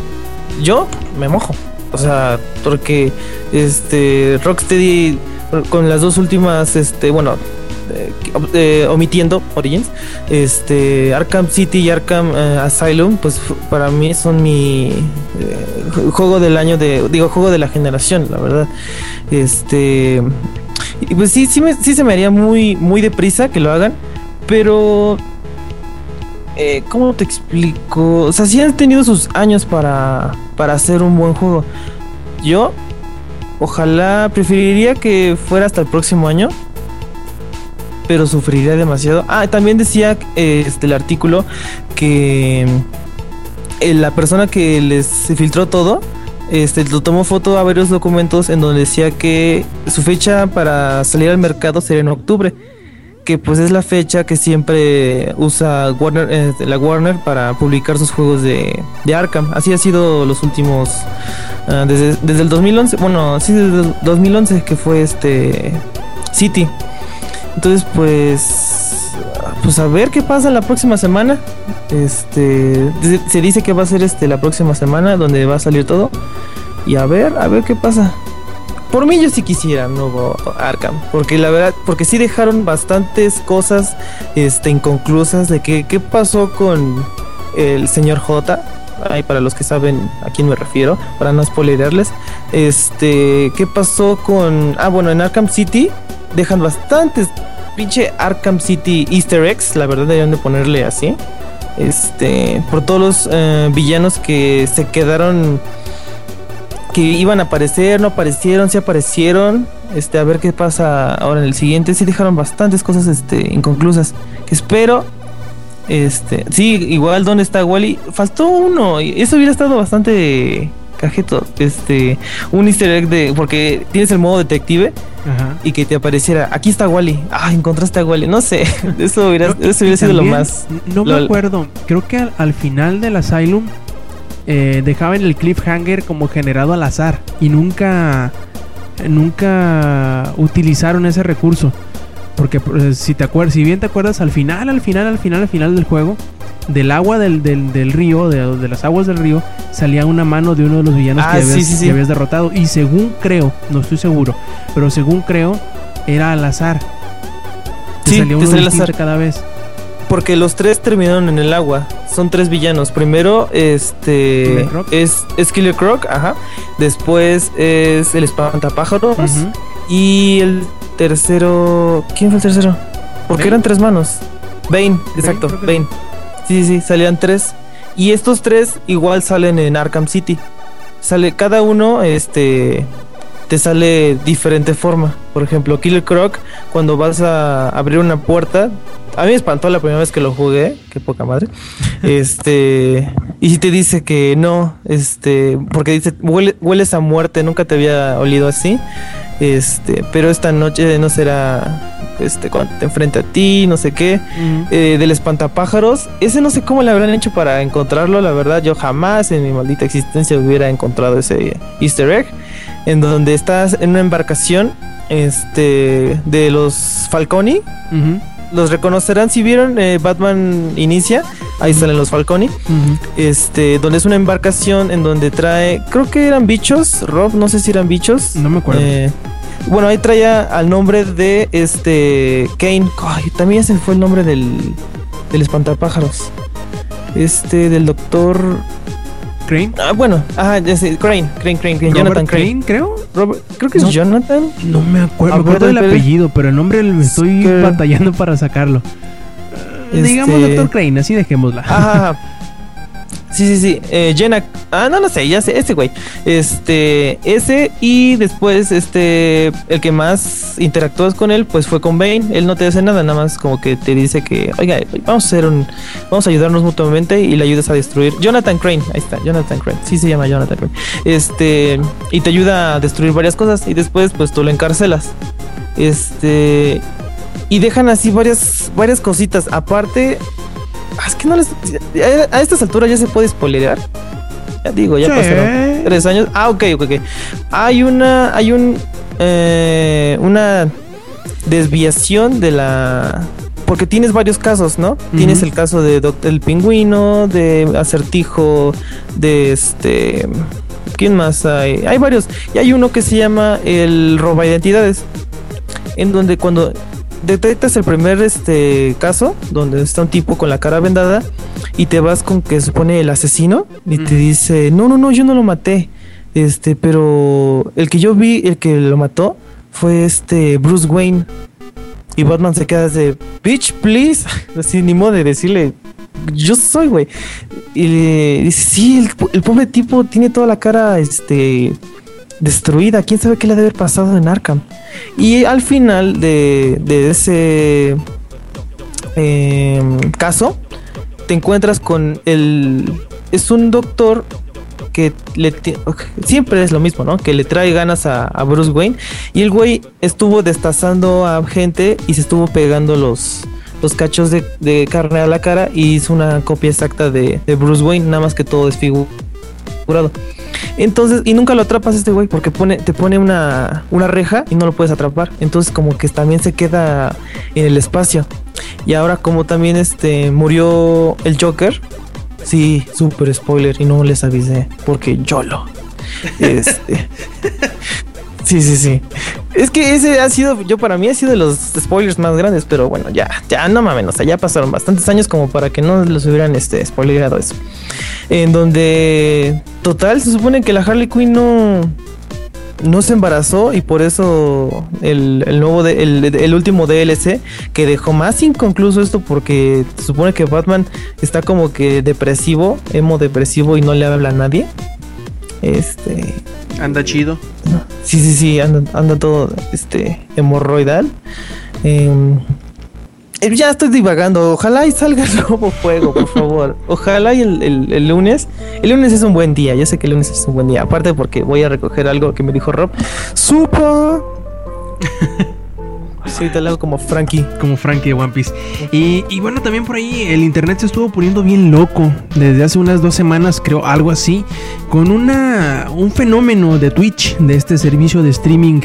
yo me mojo. O sea, porque este Rocksteady con las dos últimas, este, bueno, omitiendo Origins, este Arkham City y Arkham eh, Asylum, pues para mí son mi eh, juego del año de, digo, juego de la generación, la verdad. Este y pues sí, sí, sí se me haría muy, muy deprisa que lo hagan, pero eh, ¿cómo te explico? O sea, sí han tenido sus años para, para hacer un buen juego. Yo, ojalá, preferiría que fuera hasta el próximo año, pero sufriría demasiado. Ah, también decía eh, este, el artículo que eh, la persona que les filtró todo, este, lo tomó foto a varios documentos en donde decía que su fecha para salir al mercado sería en octubre que pues es la fecha que siempre usa Warner, eh, la Warner para publicar sus juegos de, de Arkham. Así ha sido los últimos ah, desde, desde el 2011, bueno, sí desde el 2011 que fue este City. Entonces pues pues a ver qué pasa la próxima semana. Este se dice que va a ser este la próxima semana donde va a salir todo y a ver, a ver qué pasa. Por mí yo sí quisiera nuevo Arkham, porque la verdad, porque sí dejaron bastantes cosas este, inconclusas de que qué pasó con el señor J. Ahí para los que saben a quién me refiero, para no spoilerarles. Este, ¿qué pasó con Ah, bueno, en Arkham City dejan bastantes pinche Arkham City Easter eggs, la verdad deberían de ponerle así. Este, por todos los eh, villanos que se quedaron que iban a aparecer, no aparecieron, sí aparecieron. Este, a ver qué pasa ahora en el siguiente. Sí dejaron bastantes cosas este, inconclusas. Que espero. Este, sí, igual dónde está Wally. Faltó uno. Eso hubiera estado bastante cajeto. Este, un easter egg de. Porque tienes el modo detective Ajá. y que te apareciera. Aquí está Wally. Ah, encontraste a Wally. No sé. Eso hubiera, eso hubiera sido lo más. No me lo- acuerdo. Creo que al, al final del Asylum eh, dejaban el cliffhanger como generado al azar. Y nunca. Nunca utilizaron ese recurso. Porque pues, si te acuerdas, si bien te acuerdas, al final, al final, al final, al final del juego, del agua del, del, del río, de, de las aguas del río, salía una mano de uno de los villanos Ah, que, habías, sí, sí. que habías derrotado. Y según creo, no estoy seguro, pero según creo, era al azar. Te Sí, salía te uno salía al azar. cada vez. Porque los tres terminaron en el agua. Son tres villanos. Primero, este. Killer Croc. Es, es Killer Croc, ajá. Después es el espantapájaros. Y el tercero. ¿Quién fue el tercero? Porque Bane. eran tres manos. Bane, exacto, Bane. Sí, sí, salían tres. Y estos tres igual salen en Arkham City. Sale cada uno, este. Te sale diferente forma. Por ejemplo, Killer Croc, cuando vas a abrir una puerta, a mí me espantó la primera vez que lo jugué, qué poca madre. Este, y si te dice que no, este, porque dice, huele, hueles a muerte, nunca te había olido así. Este, pero esta noche no será este cuando te enfrente a ti, no sé qué, eh, del espantapájaros. Ese no sé cómo le habrán hecho para encontrarlo, la verdad yo jamás en mi maldita existencia hubiera encontrado ese easter egg en donde estás en una embarcación este de los Falconi. Ujú. Los reconocerán si vieron eh, Batman Inicia, ahí salen los Falconi. Este, donde es una embarcación en donde trae, creo que eran bichos, Rob, no sé si eran bichos. No me acuerdo. Eh, bueno, ahí traía al nombre de este Kane. Ay, también ese fue el nombre del, del espantapájaros. Este, del doctor. Crane. Ah, bueno, ajá, ya sé, Crane, Crane, Crane, Jonathan Crane. Crane, creo. Robert- creo que es No. Jonathan. No me acuerdo. Me acuerdo del apellido, pero el nombre me estoy que- batallando para sacarlo. Eh, Este- Digamos Doctor Crane, así dejémosla. Ajá. Sí, sí, sí. Eh, Jenna. Ah, no, no sé, ya sé, ese güey. Este, ese y después, este, el que más interactúas con él, pues fue con Bane. Él no te hace nada, nada más como que te dice que, oiga, vamos a hacer un, vamos a ayudarnos mutuamente y le ayudas a destruir. Jonathan Crane, ahí está, Jonathan Crane. Sí se llama Jonathan Crane. Este, y te ayuda a destruir varias cosas y después, pues tú lo encarcelas. Este, y dejan así varias, varias cositas. Aparte, Es que no les. A estas alturas ya se puede spoilerear. Ya digo, ya Sí. pasaron tres años. Ah, ok, ok, ok. Hay una. Hay un. eh, una desviación de la. Porque tienes varios casos, ¿no? Tienes el caso de Doc- el pingüino, de acertijo, de este. ¿Quién más hay? Hay varios. Y hay uno que se llama el roba identidades. En donde cuando detectas el primer este caso, donde está un tipo con la cara vendada, y te vas con que supone el asesino, y te dice, no, no, no, yo no lo maté. Este, pero el que yo vi, el que lo mató, fue este Bruce Wayne. Y Batman se queda de, bitch, please. Así ni modo de decirle, yo soy, güey. Y le dice, sí, el pobre tipo tiene toda la cara, este, destruida. ¿Quién sabe qué le debe haber pasado en Arkham? Y al final de, de ese em, caso, te encuentras con el... Es un doctor que le siempre es lo mismo, ¿no? Que le trae ganas a, Bruce Wayne. Y el güey estuvo destazando a gente y se estuvo pegando los, los cachos de, de carne a la cara y hizo una copia exacta de, de Bruce Wayne, nada más que todo desfigurado. Entonces, y nunca lo atrapas este güey porque te pone una, una reja y no lo puedes atrapar. Entonces, como que también se queda en el espacio. Y ahora, como también este murió el Joker, sí, súper spoiler y no les avisé porque yo lo. Este. Sí, sí, sí. Es que ese ha sido, yo para mí ha sido de los spoilers más grandes, pero bueno, ya, ya no mames, o sea, ya pasaron bastantes años como para que no los hubieran este spoilerado eso. En donde, total, se supone que la Harley Quinn no, no se embarazó y por eso el, el nuevo, de- el, el último DLC que dejó más inconcluso esto porque se supone que Batman está como que depresivo, emo depresivo y no le habla a nadie. Este, Anda chido. Sí, sí, sí, anda, anda todo este hemorroidal. Em, eh, ya estoy divagando. Ojalá y salga el nuevo juego, por favor. Ojalá y el, el- el lunes. El lunes es un buen día. Yo sé que el lunes es un buen día. Aparte porque voy a recoger algo que me dijo Rob. ¡Supa! Sí, te lo hago como Frankie. Como Frankie de One Piece. Y, y bueno, también por ahí el internet se estuvo poniendo bien loco. Desde hace unas dos semanas, creo, algo así. Con una, un fenómeno de Twitch, de este servicio de streaming.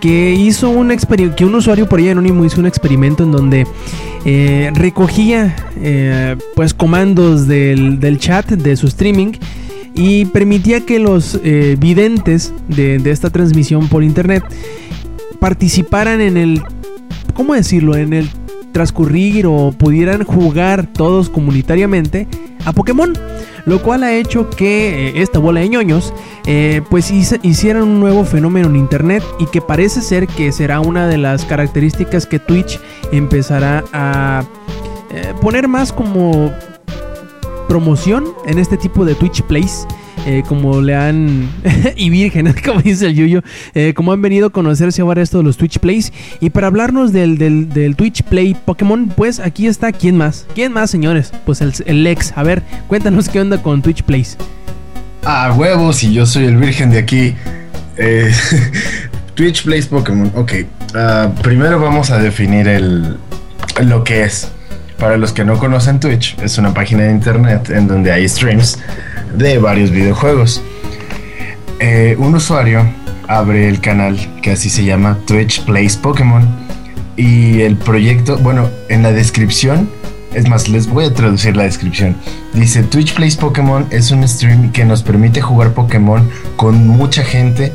Que hizo un experimento. Que un usuario por ahí anónimo hizo un experimento en donde eh, recogía eh, pues comandos del, del chat de su streaming. Y permitía que los eh, videntes de, de esta transmisión por internet participaran en el ¿cómo decirlo? En el transcurrir o pudieran jugar todos comunitariamente a Pokémon. Lo cual ha hecho que eh, esta bola de ñoños eh, pues hicieran un nuevo fenómeno en internet y que parece ser que será una de las características que Twitch empezará a eh, poner más como promoción en este tipo de Twitch Plays eh, como le han... y vírgenes, como dice el Yuyo, eh, como han venido a conocerse ahora esto de los Twitch Plays. Y para hablarnos del, del, del Twitch Play Pokémon, pues aquí está, ¿quién más? ¿Quién más, señores? Pues el, el Lex. A ver, cuéntanos qué onda con Twitch Plays. Ah, huevos, y yo soy el virgen de aquí. Eh, Twitch Plays Pokémon. Ok, ah, primero vamos a definir el, lo que es. Para los que no conocen Twitch, es una página de internet en donde hay streams de varios videojuegos. Eh, un usuario abre el canal que así se llama Twitch Plays Pokémon y el proyecto, bueno, en la descripción, es más, les voy a traducir la descripción. Dice Twitch Plays Pokémon es un stream que nos permite jugar Pokémon con mucha gente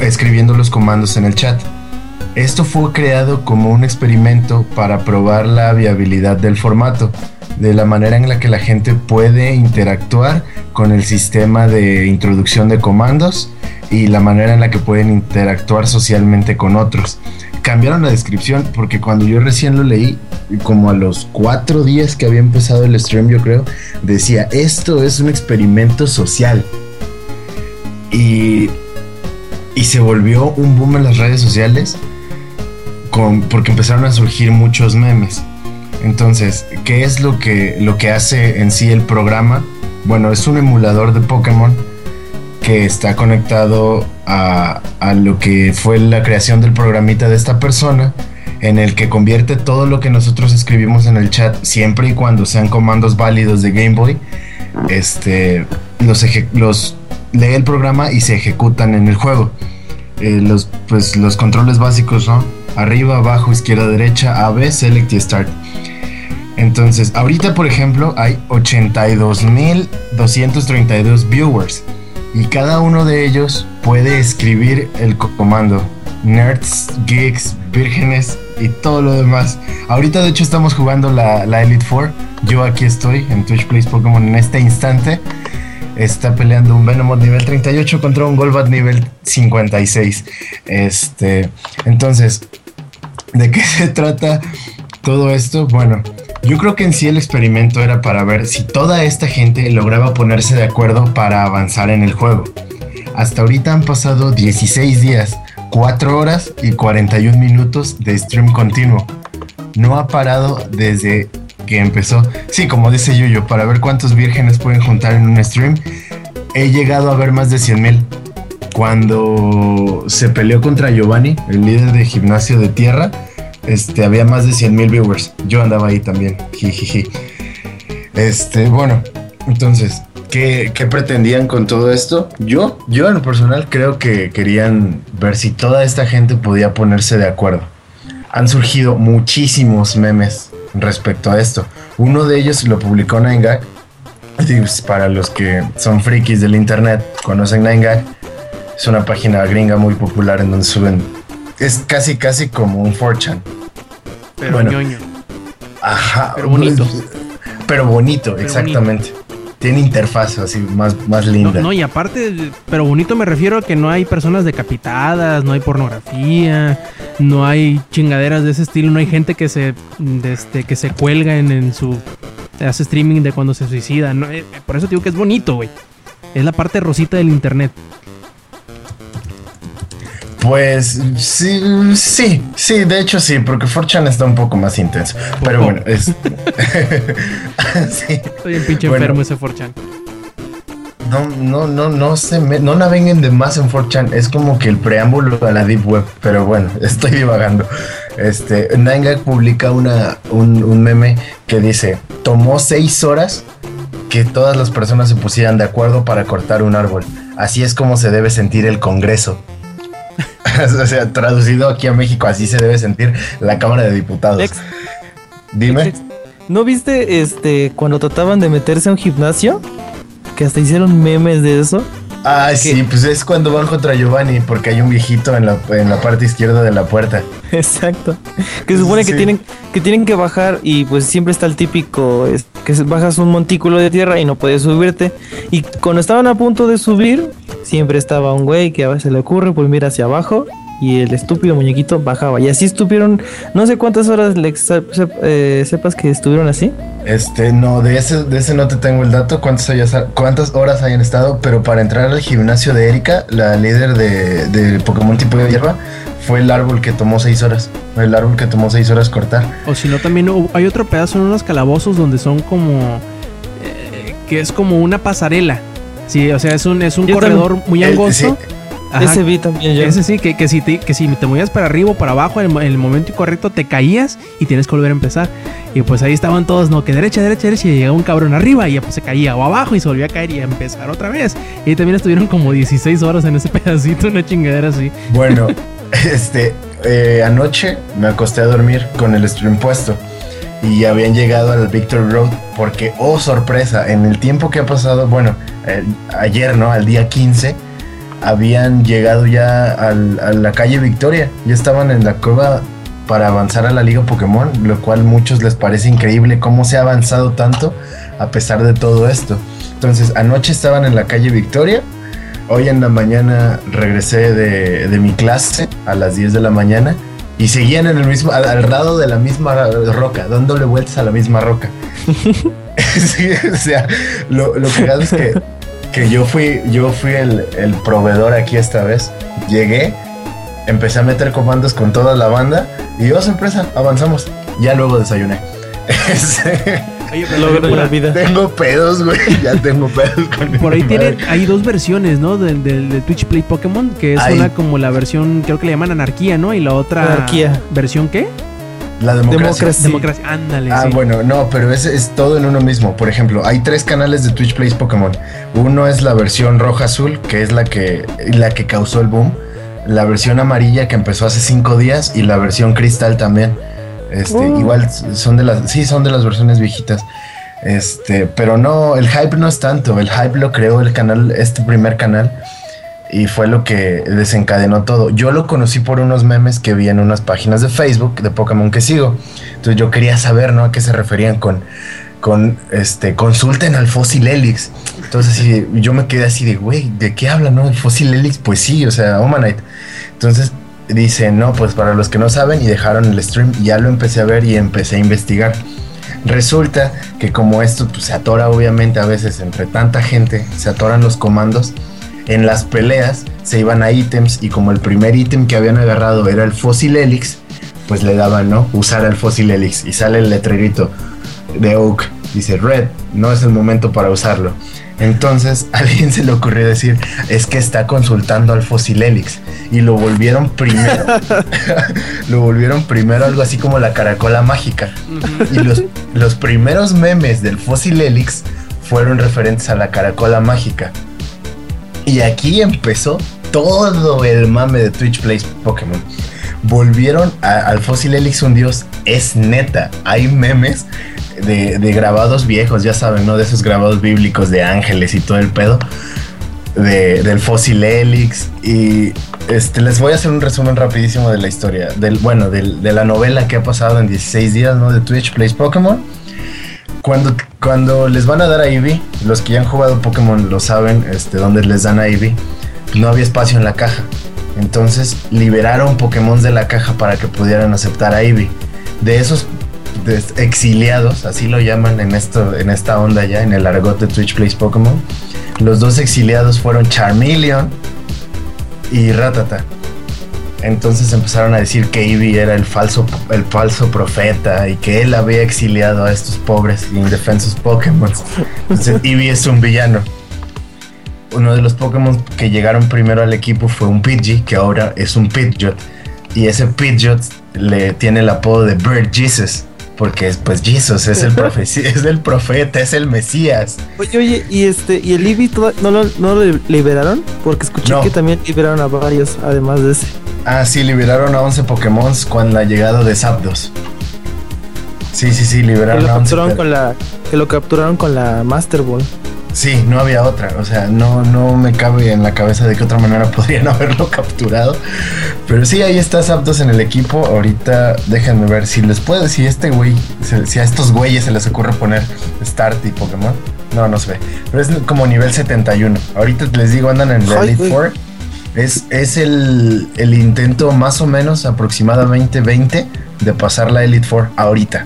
escribiendo los comandos en el chat. Esto fue creado como un experimento para probar la viabilidad del formato, de la manera en la que la gente puede interactuar con el sistema de introducción de comandos y la manera en la que pueden interactuar socialmente con otros. Cambiaron la descripción porque cuando yo recién lo leí, como a los cuatro días que había empezado el stream, yo creo, decía, esto es un experimento social. Y, y se volvió un boom en las redes sociales con, porque empezaron a surgir muchos memes. Entonces, ¿qué es lo que, lo que hace en sí el programa? Bueno, es un emulador de Pokémon que está conectado a, a, lo que fue la creación del programita de esta persona, en el que convierte todo lo que nosotros escribimos en el chat, siempre y cuando sean comandos válidos de Game Boy, este, los, lee el programa y se ejecutan en el juego. Eh, los, pues, los controles básicos son arriba, abajo, izquierda, derecha, A, B, Select y Start. Entonces, ahorita, por ejemplo, hay 82.232 viewers y cada uno de ellos puede escribir el comando nerds, geeks, vírgenes y todo lo demás. Ahorita, de hecho, estamos jugando la, la Elite Four. Yo aquí estoy en Twitch Plays Pokémon en este instante. Está peleando un Venomoth nivel 38 contra un Golbat nivel 56. Este, entonces, ¿de qué se trata todo esto? Bueno, yo creo que en sí el experimento era para ver si toda esta gente lograba ponerse de acuerdo para avanzar en el juego. Hasta ahorita han pasado 16 días, 4 horas y 41 minutos de stream continuo. No ha parado desde que empezó. Sí, como dice Yuyo, para ver cuántos vírgenes pueden juntar en un stream, he llegado a ver más de 100 mil. Cuando se peleó contra Giovanni, el líder de gimnasio de tierra, este, había más de 100 mil viewers. Yo andaba ahí también. Jijiji. Este, bueno, entonces, ¿qué, ¿qué, pretendían con todo esto? Yo, yo en lo personal creo que querían ver si toda esta gente podía ponerse de acuerdo. Han surgido muchísimos memes respecto a esto. Uno de ellos lo publicó 9gag. Para los que son frikis del internet, conocen 9gag. Es una página gringa muy popular en donde suben. Es casi, casi como un 4chan. Pero bueno, ñoño. Ajá. Pero bonito. Pero bonito, pero exactamente. Bonito. Tiene interfaz así más, más linda. No, no, y aparte, pero bonito me refiero a que no hay personas decapitadas, no hay pornografía, no hay chingaderas de ese estilo, no hay gente que se, de este, que se cuelga en, en su hace streaming de cuando se suicida. No, eh, por eso digo que es bonito, güey. Es la parte rosita del internet. Pues sí, sí, sí, de hecho sí, porque Forchan está un poco más intenso. Pero bueno, es. sí. Estoy en pinche bueno, enfermo ese Forchan. No, no, no, no se me, no naveguen de más en 4chan. Es como que el preámbulo a la Deep Web. Pero bueno, estoy divagando. Este, Nangak publica una, un, un meme que dice: Tomó seis horas que todas las personas se pusieran de acuerdo para cortar un árbol. Así es como se debe sentir el Congreso. o sea, traducido aquí a México, así se debe sentir la Cámara de Diputados. Dime. ¿No viste este cuando trataban de meterse a un gimnasio? Que hasta hicieron memes de eso. Ah, sí, pues es cuando van contra Giovanni, porque hay un viejito en la, en la parte izquierda de la puerta. Exacto. Que se supone sí. que tienen que tienen que bajar y pues siempre está el típico es, que bajas un montículo de tierra y no puedes subirte. Y cuando estaban a punto de subir, siempre estaba un güey que a veces le ocurre pues mira hacia abajo y el estúpido muñequito bajaba. Y así estuvieron, no sé cuántas horas, Lex, eh, sepas que estuvieron así. Este, no, de ese, de ese no te tengo el dato, cuántas, cuántas horas hayan estado, pero para entrar al gimnasio de Erika, la líder de, de Pokémon tipo de hierba, fue el árbol que tomó seis horas. Fue el árbol que tomó seis horas cortar. O si no, también hay otro pedazo en unos calabozos donde son como. Eh, que es como una pasarela. Sí, o sea, es un, es un corredor muy eh, angosto. Ese vi también yo. Ese sí, que, que, si te, que si te movías para arriba o para abajo en el, momento incorrecto te caías y tienes que volver a empezar. Y pues ahí estaban todos, no, que derecha, derecha, derecha, y llegaba un cabrón arriba y ya pues se caía o abajo y se volvía a caer y a empezar otra vez. Y también estuvieron como 16 horas en ese pedacito, una chingadera así. Bueno, este, eh, anoche me acosté a dormir con el stream puesto y habían llegado al Victor Road porque, oh sorpresa, en el tiempo que ha pasado, bueno, ayer, ¿no? Al día 15, habían llegado ya a la calle Victoria, ya estaban en la curva para avanzar a la Liga Pokémon, lo cual a muchos les parece increíble cómo se ha avanzado tanto a pesar de todo esto. Entonces, anoche estaban en la calle Victoria, hoy en la mañana regresé de, mi clase a las 10 de la mañana y seguían en el mismo, al, lado de la misma roca, dándole vueltas a la misma roca. o sea, lo, lo que es que que yo fui, yo fui el, el, proveedor aquí esta vez. Llegué, empecé a meter comandos con toda la banda y yo, oh, sorpresa, avanzamos. Ya luego desayuné. Oye, pero la vida. Tengo pedos, güey. Ya tengo pedos con Por ahí tienen, hay dos versiones, ¿no? Del de, Twitch Play Pokémon, que es una como la versión, creo que le llaman anarquía, ¿no? Y la otra anarquía. versión qué? La democracia. Democracia. Ándale. Ah, bueno, no, pero es, es todo en uno mismo. Por ejemplo, hay tres canales de Twitch Plays Pokémon. Uno es la versión roja-azul, que es la que, la que causó el boom. La versión amarilla, que empezó hace cinco días. Y la versión cristal también. Este, oh. Igual son de las. Sí, son de las versiones viejitas. Este, pero no, el hype no es tanto. El hype lo creó el canal, este primer canal y fue lo que desencadenó todo. Yo lo conocí por unos memes que vi en unas páginas de Facebook de Pokémon que sigo. Entonces yo quería saber, ¿no? A qué se referían con, con este, consulten al fósil Helix. Entonces yo me quedé así de, güey, ¿de qué hablan, no? El fósil Helix, pues sí, o sea, Omanite. Entonces dice, no, pues para los que no saben y dejaron el stream, ya lo empecé a ver y empecé a investigar. Resulta que como esto pues, se atora obviamente a veces entre tanta gente, se atoran los comandos en las peleas se iban a ítems y como el primer ítem que habían agarrado era el fósil Helix, pues le daban, ¿no? Usar el fósil Helix y sale el letrerito de Oak, dice Red, no es el momento para usarlo. Entonces a alguien se le ocurrió decir, es que está consultando al fósil Helix y lo volvieron primero, lo volvieron primero algo así como la caracola mágica. Y los, los primeros memes del fósil Helix fueron referentes a la caracola mágica. Y aquí empezó todo el mame de Twitch Plays Pokémon. Volvieron al Fósil Helix un dios. Es neta. Hay memes de, grabados viejos, ya saben, ¿no? De esos grabados bíblicos de ángeles y todo el pedo. del Fósil Helix. Y este, les voy a hacer un resumen rapidísimo de la historia. Del, bueno, de la novela que ha pasado en 16 días, ¿no? De Twitch Plays Pokémon cuando, cuando les van a dar a Eevee, los que ya han jugado Pokémon lo saben, este, donde les dan a Eevee, no había espacio en la caja. Entonces liberaron Pokémon de la caja para que pudieran aceptar a Eevee. De esos exiliados, así lo llaman en, esto, en esta onda ya, en el argot de Twitch Plays Pokémon, los dos exiliados fueron Charmeleon y Ratata. Entonces empezaron a decir que Eevee era el falso, el falso profeta y que él había exiliado a estos pobres e indefensos Pokémon. Entonces Eevee es un villano. Uno de los Pokémon que llegaron primero al equipo fue un Pidgey, que ahora es un Pidgeot. Y ese Pidgeot le tiene el apodo de Bird Jesus. Porque pues Jesus es el, es el profeta, es el Mesías. Oye, oye, y este, ¿y el Eevee no lo, no lo liberaron? Porque escuché que también liberaron a varios, además de ese. Ah, sí, liberaron a 11 Pokémon con la llegada de Zapdos. Sí, sí, sí, liberaron a 11. Con la, que lo capturaron con la Master Ball. Sí, no había otra. O sea, no, no me cabe en la cabeza de qué otra manera podrían haberlo capturado. Pero sí, ahí está Zapdos en el equipo. Ahorita déjenme ver si les puede, si este güey, si a estos güeyes se les ocurre poner Start y Pokémon. No, no se ve. Pero es como nivel 71. Ahorita les digo, andan en el Elite Four Es, es el, el intento más o menos aproximadamente 20 de pasar la Elite Four ahorita.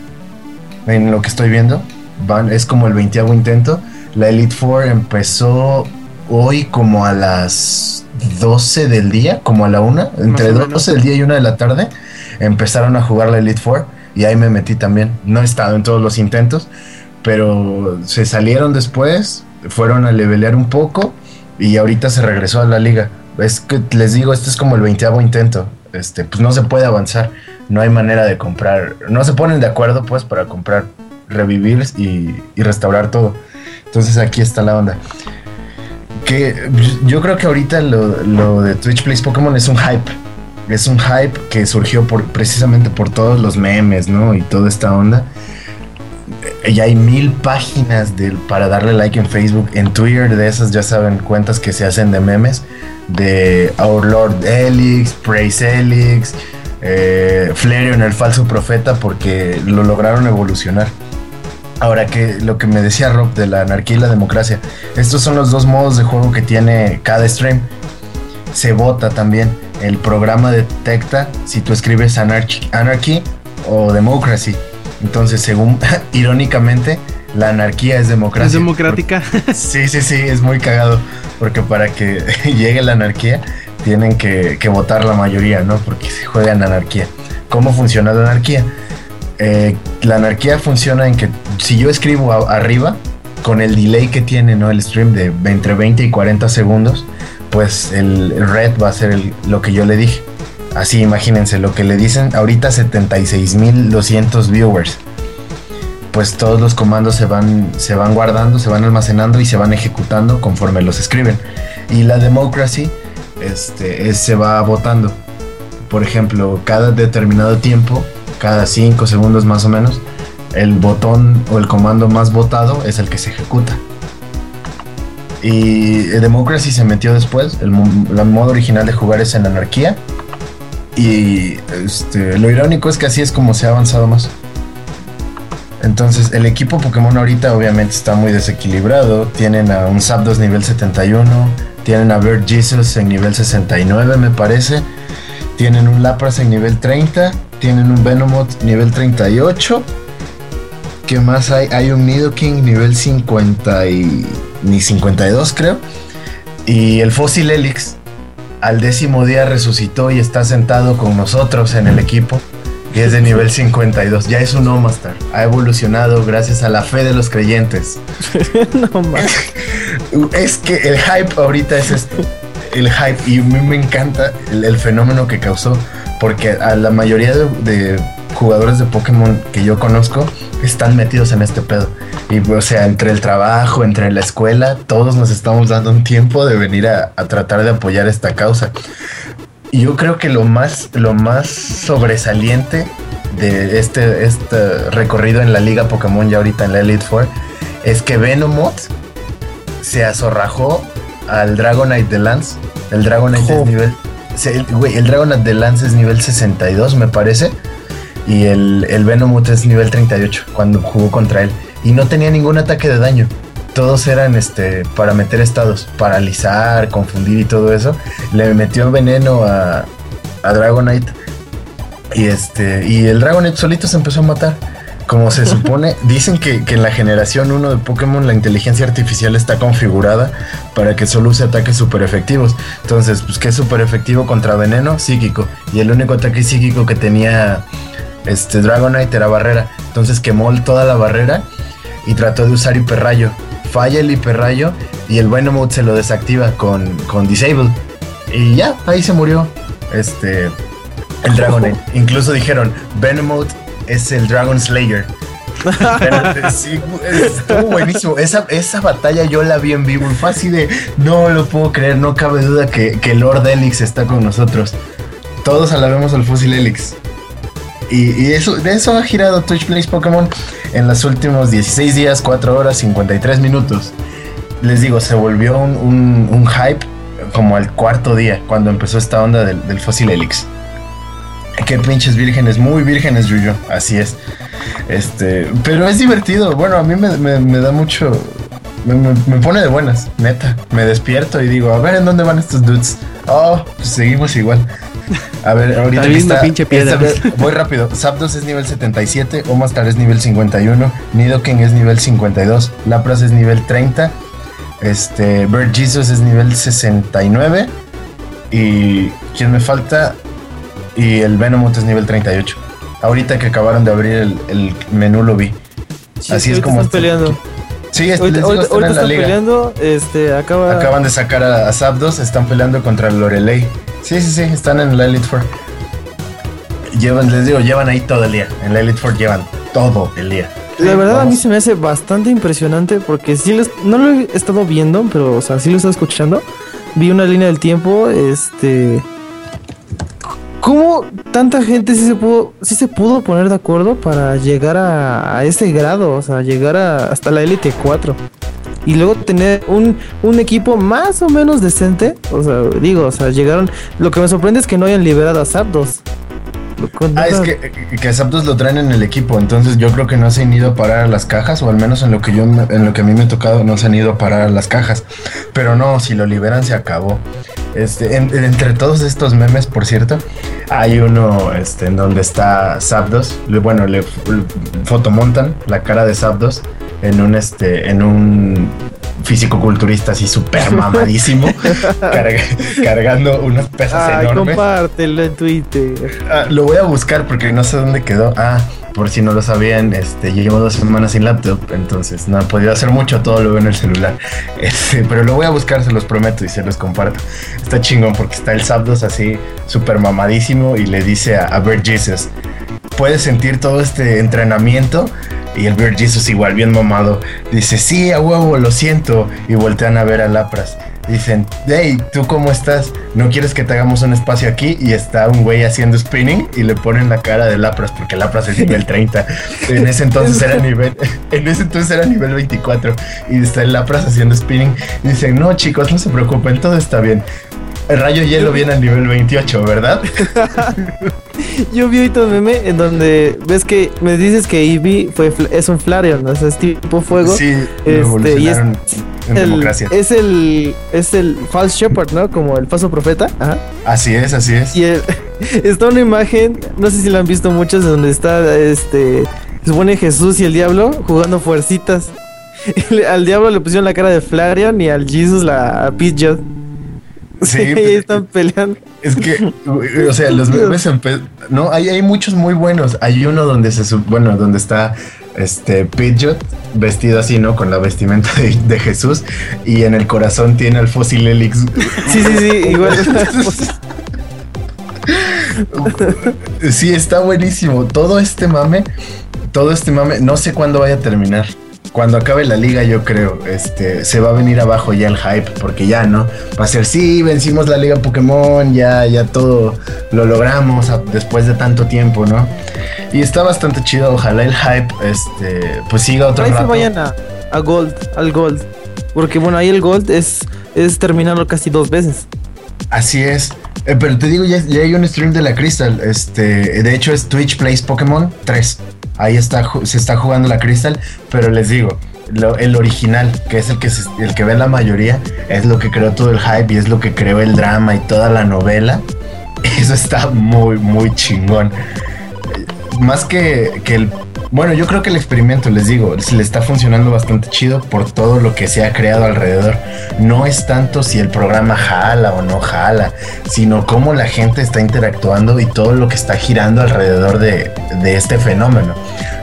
En lo que estoy viendo, van, es como el 20 intento. La Elite Four empezó hoy como a las 12 del día, como a la 1, entre 12 del día y 1 de la tarde, empezaron a jugar la Elite Four y ahí me metí también. No he estado en todos los intentos, pero se salieron después, fueron a levelear un poco y ahorita se regresó a la liga. Es que les digo, este es como el 20 intento. Este, pues no se puede avanzar, no hay manera de comprar, no se ponen de acuerdo pues para comprar, revivir y, y restaurar todo. Entonces aquí está la onda que yo creo que ahorita lo, de Twitch Plays Pokémon es un hype. Es un hype que surgió por, precisamente por todos los memes, ¿no? Y toda esta onda. Ya hay mil páginas de, para darle like en Facebook, en Twitter, de esas ya saben, cuentas que se hacen de memes. De Our Lord Elix, Praise Elix, eh, Flareon, el falso profeta, porque lo lograron evolucionar. Ahora que lo que me decía Rob de la anarquía y la democracia, estos son los dos modos de juego que tiene cada stream. Se vota también. El programa detecta si tú escribes anarchy, o democracy. Entonces, según, irónicamente, la anarquía es democracia. Es democrática. sí, sí, sí, es muy cagado. Porque para que llegue la anarquía, tienen que, que votar la mayoría, ¿no? Porque se juega en anarquía. ¿Cómo funciona la anarquía? Eh, la anarquía funciona en que si yo escribo arriba, con el delay que tiene ¿no? el stream de entre 20 y 40 segundos, pues el, red va a ser lo que yo le dije. Así imagínense lo que le dicen ahorita 76.200 viewers. Pues todos los comandos se van, se van guardando, se van almacenando y se van ejecutando conforme los escriben. Y la democracy este, se va votando. Por ejemplo, cada determinado tiempo cada 5 segundos más o menos, el botón o el comando más votado es el que se ejecuta. Y Democracy se metió después, el, modo original de jugar es en anarquía. Y este, lo irónico es que así es como se ha avanzado más. Entonces, el equipo Pokémon ahorita obviamente está muy desequilibrado. Tienen a un Zapdos nivel 71, tienen a Bird Jesus en nivel 69, me parece. Tienen un Lapras en nivel 30 tienen un Venomoth nivel 38. ¿Qué más hay? Hay un Nidoking nivel 50 y... ni 52 creo. Y el Fósil Helix al décimo día resucitó y está sentado con nosotros en el equipo. Y es de nivel 52. Ya es un Omastar. Ha evolucionado gracias a la fe de los creyentes. no más. es que el hype ahorita es esto. El hype. Y a mí me encanta el fenómeno que causó porque a la mayoría de, jugadores de Pokémon que yo conozco están metidos en este pedo. Y o sea, entre el trabajo, entre la escuela, todos nos estamos dando un tiempo de venir a, tratar de apoyar esta causa. Y yo creo que lo más, lo más sobresaliente de este, este recorrido en la liga Pokémon ya ahorita en la Elite Four es que Venomoth se azorrajó al Dragonite de Lance. El Dragonite es nivel el Dragon de Lance es nivel 62, me parece. Y el, el es nivel 38 cuando jugó contra él. Y no tenía ningún ataque de daño. Todos eran este para meter estados, paralizar, confundir y todo eso. Le metió veneno a, a Dragonite. Y este. Y el Dragonite solito se empezó a matar como se supone, dicen que, en la generación 1 de Pokémon la inteligencia artificial está configurada para que solo use ataques super efectivos. Entonces, pues, ¿qué es super efectivo contra veneno? Psíquico. Y el único ataque psíquico que tenía este Dragonite era barrera. Entonces quemó toda la barrera y trató de usar hiperrayo. Falla el hiperrayo y el Venomoth se lo desactiva con, con Disable. Y ya, ahí se murió. Este. El Dragonite. Incluso dijeron, Venomoth es el Dragon Slayer. sí, estuvo buenísimo. Esa, esa batalla yo la vi en vivo y fue así de no lo puedo creer, no cabe duda que, que Lord Elix está con nosotros. Todos alabemos al Fósil Elix. Y, eso, de eso ha girado Twitch Plays Pokémon en los últimos 16 días, 4 horas, 53 minutos. Les digo, se volvió un, hype como al cuarto día, cuando empezó esta onda del, del Fósil Elix. Qué pinches vírgenes, muy vírgenes, Yuyo. Así es. Este, pero es divertido. Bueno, a mí me, da mucho. Me, pone de buenas, neta. Me despierto y digo, a ver en dónde van estos dudes. Oh, pues seguimos igual. A ver, ahorita que está, pinche piedra. esta vez- voy rápido. Zapdos es nivel 77, Omastar es nivel 51, Nidoken es nivel 52, Lapras es nivel 30, este, Bird Jesus es nivel 69 y ¿quién me falta? Y el Venomoth es nivel 38. Ahorita que acabaron de abrir el, el menú lo vi. Sí, Así sí, es como están está. peleando. Sí, este, les digo, ahorita- están en la están liga. peleando, este, acaba... Acaban de sacar a, a Zapdos, están peleando contra Lorelei. Sí, sí, sí, están en la Elite Four. Llevan, les digo, llevan ahí todo el día. En la Elite Four llevan todo el día. La verdad a mí se me hace bastante impresionante porque sí los- no lo he estado viendo, pero o sea, sí lo he estado escuchando. Vi una línea del tiempo, este ¿Cómo tanta gente sí se pudo sí se pudo poner de acuerdo para llegar a, a ese grado, o sea, llegar a, hasta la élite 4? Y luego tener un, un equipo más o menos decente, o sea, digo, o sea, llegaron, lo que me sorprende es que no hayan liberado a Zapdos. Ah, es que, que a Zapdos lo traen en el equipo, entonces yo creo que no se han ido a parar a las cajas, o al menos en lo que yo en lo que a mí me ha tocado, no se han ido a parar a las cajas. Pero no, si lo liberan se acabó. Este, en- entre todos estos memes, por cierto, hay uno este, en donde está Zapdos. Bueno, le, le fotomontan la cara de Zapdos en un este, en un físico-culturista así súper mamadísimo, carga- cargando unas pesas Ay, enormes. compártelo en Twitter. Ah, lo voy a buscar porque no sé dónde quedó. Ah, por si no lo sabían, este, llevo dos semanas sin laptop, entonces no he podido hacer mucho, todo lo veo en el celular. Este, pero lo voy a buscar, se los prometo y se los comparto. Está chingón porque está el Zapdos así súper mamadísimo y le dice a, a Bird Jesus, puedes sentir todo este entrenamiento. Y el Bird Jesus igual bien mamado dice, sí, a huevo, lo siento. Y voltean a ver a Lapras. Dicen, hey, ¿tú cómo estás? ¿No quieres que te hagamos un espacio aquí? Y está un güey haciendo spinning y le ponen la cara de Lapras, porque Lapras es nivel 30. En ese entonces era nivel, en ese entonces era nivel 24. Y está el Lapras haciendo spinning. Y dicen, no chicos, no se preocupen, todo está bien. El rayo hielo viene al nivel 28, ¿verdad? Yo vi ahorita un meme en donde ves que me dices que Eevee fue, es un Flareon, ¿no? o sea, es tipo fuego. Sí, Este, y es en el- democracia. es el es el false shepherd, ¿no? Como el falso profeta. Ajá. Así es, así es. Y el- está una imagen, no sé si la han visto muchos, donde está este se supone Jesús y el diablo jugando fuercitas. Al diablo le pusieron la cara de Flareon y al Jesus la a Pidgeot. Sí, ahí están peleando. Es que, o sea, los memes empe- No, hay, hay muchos muy buenos. Hay uno donde se bueno, donde está este Pidgeot vestido así, ¿no? Con la vestimenta de, de Jesús y en el corazón tiene al fósil Helix. Sí, sí, sí, igual. Sí, está buenísimo. Todo este mame, todo este mame, no sé cuándo vaya a terminar. Cuando acabe la liga, yo creo, este, se va a venir abajo ya el hype, porque ya no. Va a ser, sí, vencimos la liga Pokémon, ya, ya todo lo logramos a- después de tanto tiempo, ¿no? Y está bastante chido, ojalá el hype, este, pues siga otro Ahí se rato. vayan a, a Gold, al Gold. Porque bueno, ahí el Gold es, es terminarlo casi dos veces. Así es. Eh, pero te digo, ya, hay un stream de la Crystal. Este, de hecho, es Twitch Plays Pokémon 3. Ahí está, se está jugando la Crystal. Pero les digo, el original, que es el que, se- el que ve la mayoría, es lo que creó todo el hype y es lo que creó el drama y toda la novela. Eso está muy, muy chingón. Más que, que el. Bueno, yo creo que el experimento, les digo, le está funcionando bastante chido por todo lo que se ha creado alrededor. No es tanto si el programa jala o no jala, sino cómo la gente está interactuando y todo lo que está girando alrededor de, de este fenómeno.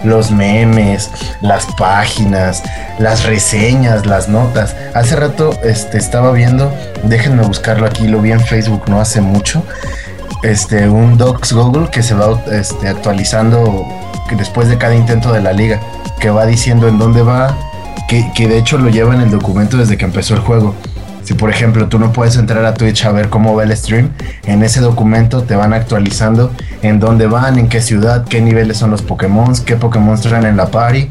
Los memes, las páginas, las reseñas, las notas. Hace rato este, estaba viendo, déjenme buscarlo aquí, lo vi en Facebook no hace mucho este, un Docs Google que se va este, actualizando después de cada intento de la liga, que va diciendo en dónde va, que, que de hecho lo lleva en el documento desde que empezó el juego. Si por ejemplo tú no puedes entrar a Twitch a ver cómo va el stream, en ese documento te van actualizando en dónde van, en qué ciudad, qué niveles son los Pokémon, qué Pokémon traen en la party,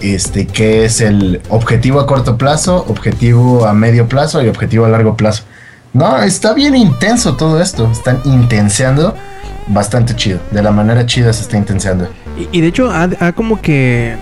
este, qué es el objetivo a corto plazo, objetivo a medio plazo y objetivo a largo plazo. No, está bien intenso todo esto. Están intenseando bastante chido. De la manera chida se está intenseando. Y, de hecho, ha, como que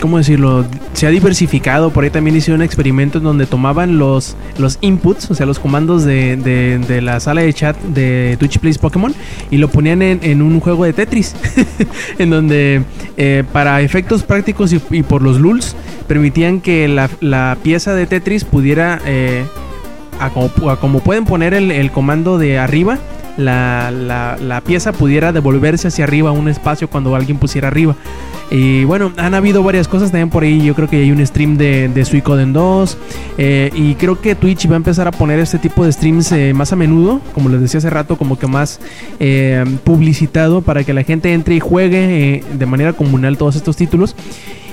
¿cómo decirlo? Se ha diversificado. Por ahí también hicieron experimentos donde tomaban los, los inputs, o sea, los comandos de, de, la sala de chat de Twitch Plays Pokémon y lo ponían en, un juego de Tetris. en donde eh, para efectos prácticos y, por los lulz permitían que la, pieza de Tetris pudiera, eh, a, como, pueden poner el, el comando de arriba, la, la, pieza pudiera devolverse hacia arriba un espacio cuando alguien pusiera arriba. Y bueno, han habido varias cosas también por ahí. Yo creo que hay un stream de, de Suicoden 2. Eh, y creo que Twitch va a empezar a poner este tipo de streams eh, más a menudo. Como les decía hace rato, como que más eh, publicitado para que la gente entre y juegue de manera comunal todos estos títulos.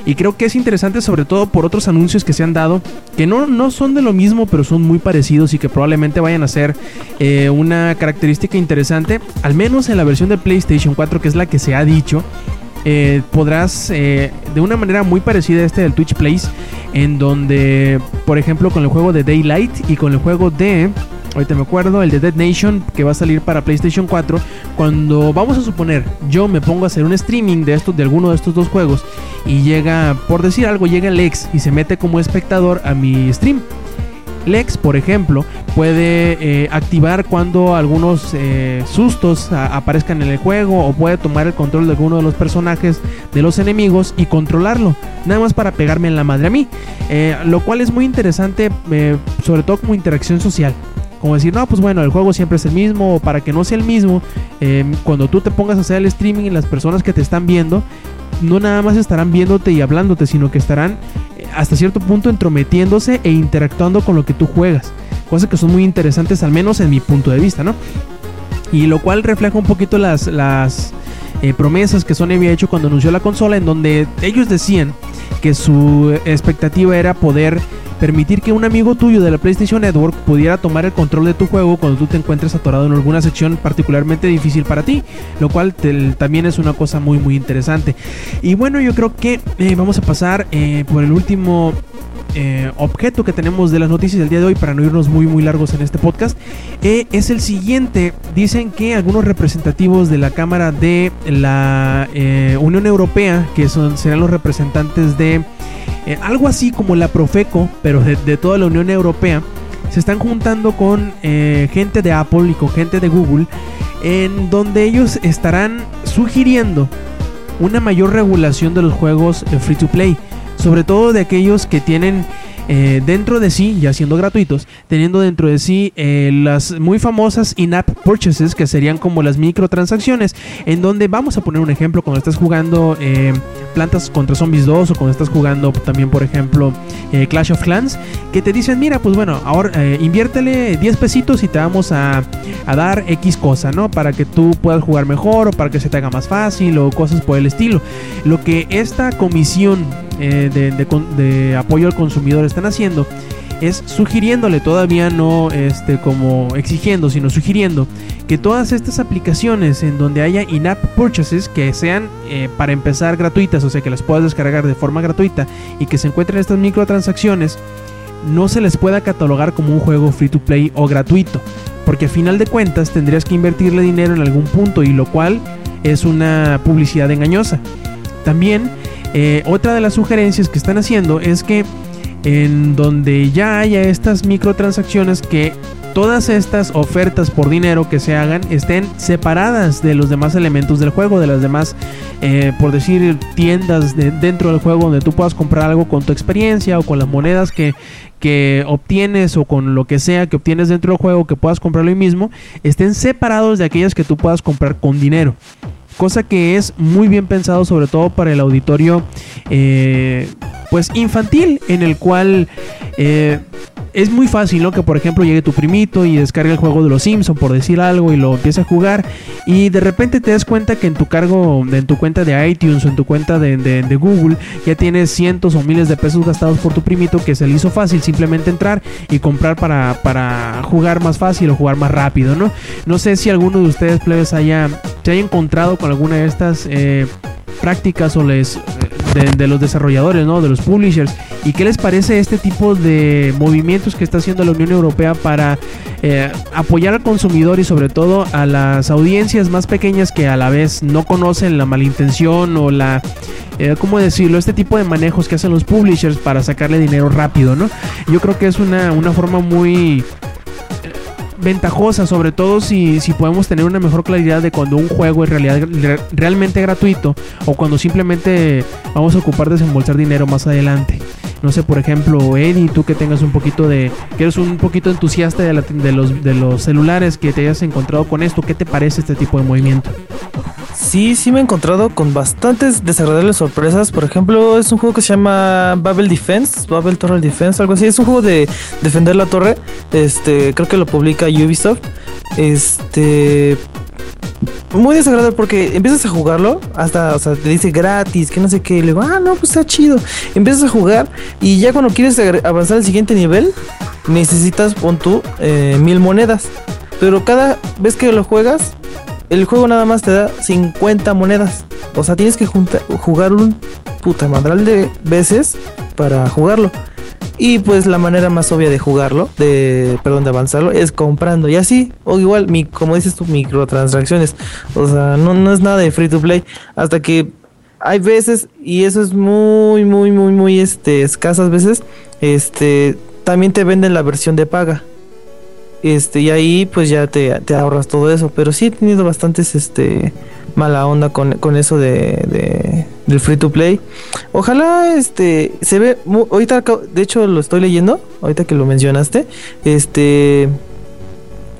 Y creo que es interesante sobre todo por otros anuncios que se han dado, que no, no son de lo mismo, pero son muy parecidos y que probablemente vayan a ser eh, una característica interesante, al menos en la versión de PlayStation 4, que es la que se ha dicho. Eh, podrás eh, de una manera muy parecida a este del Twitch Plays, en donde, por ejemplo, con el juego de Daylight y con el juego de ahorita me acuerdo, el de Dead Nation que va a salir para PlayStation 4. Cuando vamos a suponer, yo me pongo a hacer un streaming de estos, de alguno de estos dos juegos y llega, por decir algo, llega Lex y se mete como espectador a mi stream. Lex, por ejemplo, puede eh, activar cuando algunos eh, sustos aparezcan en el juego o puede tomar el control de alguno de los personajes de los enemigos y controlarlo, nada más para pegarme en la madre a mí, eh, lo cual es muy interesante, sobre todo como interacción social. Como decir, no, pues bueno, el juego siempre es el mismo, o para que no sea el mismo, em, cuando tú te pongas a hacer el streaming, las personas que te están viendo, no nada más estarán viéndote y hablándote, sino que estarán eh, hasta cierto punto entrometiéndose e interactuando con lo que tú juegas. Cosas que son muy interesantes, al menos en mi punto de vista, ¿no? Y lo cual refleja un poquito las, las eh, promesas que Sony había hecho cuando anunció la consola, en donde ellos decían que su expectativa era poder permitir que un amigo tuyo de la PlayStation Network pudiera tomar el control de tu juego cuando tú te encuentres atorado en alguna sección particularmente difícil para ti, lo cual también es una cosa muy muy interesante. Y bueno, yo creo que eh, vamos a pasar eh, por el último eh, objeto que tenemos de las noticias del día de hoy para no irnos muy muy largos en este podcast es el siguiente. Dicen que algunos representativos de la cámara de la Unión Europea que son serán los representantes de eh, algo así como la Profeco, pero de, toda la Unión Europea, se están juntando con eh, gente de Apple y con gente de Google, en donde ellos estarán sugiriendo una mayor regulación de los juegos eh, free to play, sobre todo de aquellos que tienen eh, dentro de sí, ya siendo gratuitos, teniendo dentro de sí eh, las muy famosas in-app purchases, que serían como las microtransacciones, en donde vamos a poner un ejemplo cuando estás jugando eh, Plantas contra Zombies 2 o cuando estás jugando también, por ejemplo, Clash of Clans, que te dicen, mira, pues bueno, ahora inviértele 10 pesitos y te vamos a, a dar X cosa, ¿no? Para que tú puedas jugar mejor o para que se te haga más fácil o cosas por el estilo. Lo que esta comisión eh, de, apoyo al consumidor están haciendo es sugiriéndole, todavía no este, como exigiendo, sino sugiriendo que todas estas aplicaciones en donde haya in-app purchases que sean eh, para empezar gratuitas, o sea que las puedas descargar de forma gratuita y que se encuentren estas microtransacciones, no se les pueda catalogar como un juego free to play o gratuito, porque a final de cuentas tendrías que invertirle dinero en algún punto y lo cual es una publicidad engañosa. También eh, otra de las sugerencias que están haciendo es que en donde ya haya estas microtransacciones que todas estas ofertas por dinero que se hagan estén separadas de los demás elementos del juego, de las demás, eh, por decir, tiendas dentro del juego donde tú puedas comprar algo con tu experiencia o con las monedas que, que obtienes o con lo que sea que obtienes dentro del juego que puedas comprarlo hoy mismo, estén separados de aquellas que tú puedas comprar con dinero cosa que es muy bien pensado sobre todo para el auditorio eh, pues infantil en el cual eh, es muy fácil, ¿no? Que por ejemplo llegue tu primito y descargue el juego de los Simpsons, por decir algo, y lo empiece a jugar. Y de repente te das cuenta que en tu cargo, en tu cuenta de iTunes o en tu cuenta de, de, Google, ya tienes cientos o miles de pesos gastados por tu primito que se le hizo fácil simplemente entrar y comprar para, para jugar más fácil o jugar más rápido, ¿no? No sé si alguno de ustedes, plebes, haya, se haya encontrado con alguna de estas eh, prácticas o les de, los desarrolladores, ¿no? De los publishers. ¿Y qué les parece este tipo de movimientos que está haciendo la Unión Europea para eh, apoyar al consumidor y sobre todo a las audiencias más pequeñas que a la vez no conocen la malintención o la eh, ¿cómo decirlo? Este tipo de manejos que hacen los publishers para sacarle dinero rápido, ¿no? Yo creo que es una, una forma muy ventajosa, sobre todo si, si podemos tener una mejor claridad de cuando un juego es realidad, realmente gratuito o cuando simplemente vamos a ocupar de desembolsar dinero más adelante. No sé, por ejemplo, Eddie, tú que tengas un poquito de, que eres un poquito entusiasta de, de, los, de los celulares, que te hayas encontrado con esto, ¿qué te parece este tipo de movimiento? Sí, sí me he encontrado con bastantes desagradables sorpresas. Por ejemplo, es un juego que se llama Babel Defense, Babel Torre Defense, algo así. Es un juego de defender la torre. Este, creo que lo publica Ubisoft. Este, muy desagradable porque empiezas a jugarlo, hasta, o sea, te dice gratis, que no sé qué, y le digo, ah, no, pues está chido. Empiezas a jugar y ya cuando quieres avanzar al siguiente nivel, necesitas, pon tú, eh, mil monedas. Pero cada vez que lo juegas, el juego nada más te da 50 monedas. O sea, tienes que jugar un puta madral de veces para jugarlo. Y pues la manera más obvia de jugarlo, de, perdón, de avanzarlo, es comprando. Y así, o igual, mi, como dices tú, microtransacciones. O sea, no, es nada de free to play. Hasta que hay veces, y eso es muy, muy, muy, muy este, escasas veces, este, también te venden la versión de paga. Este, y ahí pues ya te, ahorras todo eso. Pero sí he tenido bastantes este mala onda con, eso de, del free to play. Ojalá este se ve ahorita de hecho lo estoy leyendo, ahorita que lo mencionaste. Este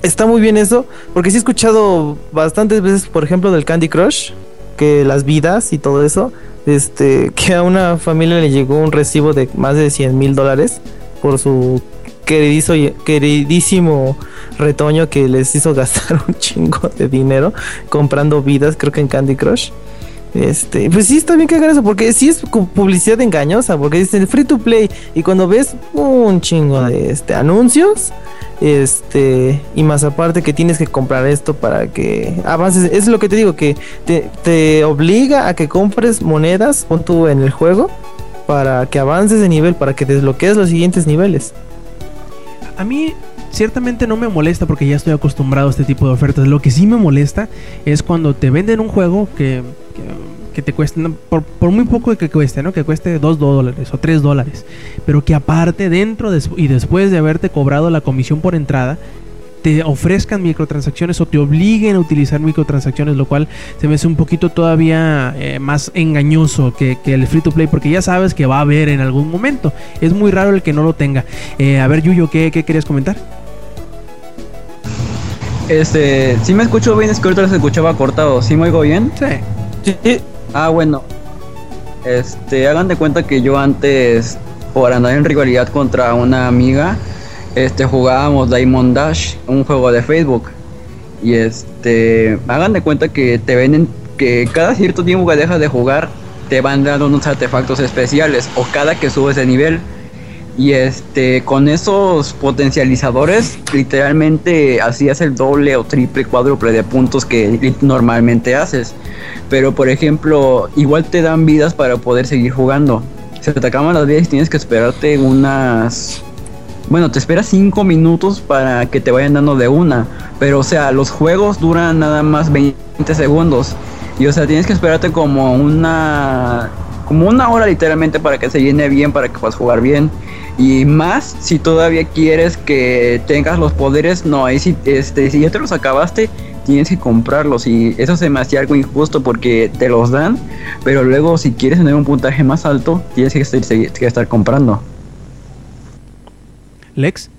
está muy bien eso, porque sí he escuchado bastantes veces, por ejemplo, del Candy Crush, que las vidas y todo eso, este, que a una familia le llegó un recibo de más de 100 mil dólares por su queridísimo retoño que les hizo gastar un chingo de dinero comprando vidas, creo que en Candy Crush. Este, pues sí está bien que hagan eso, porque sí es publicidad engañosa, porque dicen free to play, y cuando ves un chingo de este anuncios, este, y más aparte que tienes que comprar esto para que avances, es lo que te digo, que te, obliga a que compres monedas, pon tú en el juego, para que avances de nivel, para que desbloquees los siguientes niveles. A mí ciertamente no me molesta porque ya estoy acostumbrado a este tipo de ofertas. Lo que sí me molesta es cuando te venden un juego que, que, te cuesta, por, muy poco que cueste, ¿no? Que cueste 2 dólares o 3 dólares. Pero que aparte, dentro y después de haberte cobrado la comisión por entrada, te ofrezcan microtransacciones o te obliguen a utilizar microtransacciones, lo cual se me hace un poquito todavía eh, más engañoso que, el free to play, porque ya sabes que va a haber en algún momento. Es muy raro el que no lo tenga. Eh, a ver, Yuyo, ¿qué, ¿qué querías comentar? Este, si me escucho bien, es que ahorita se escuchaba cortado. ¿Sí me oigo bien? Sí. sí. Ah, bueno. Este, hagan de cuenta que yo antes, por andar en rivalidad contra una amiga, este jugábamos Diamond Dash, un juego de Facebook. Y este, hagan de cuenta que te venden que cada cierto tiempo que dejas de jugar te van dando unos artefactos especiales o cada que subes de nivel. Y este, con esos potencializadores, literalmente hacías el doble o triple, cuádruple de puntos que normalmente haces. Pero por ejemplo, igual te dan vidas para poder seguir jugando. Se te acaban las vidas y tienes que esperarte unas bueno, te esperas 5 minutos para que te vayan dando de una. Pero, o sea, los juegos duran nada más 20 segundos. Y, o sea, tienes que esperarte como una. Como una hora literalmente para que se llene bien, para que puedas jugar bien. Y más si todavía quieres que tengas los poderes, no, ahí si, este, si ya te los acabaste, tienes que comprarlos. Y eso se me algo injusto porque te los dan, pero luego si quieres tener un puntaje más alto, tienes que que estar comprando. Lex.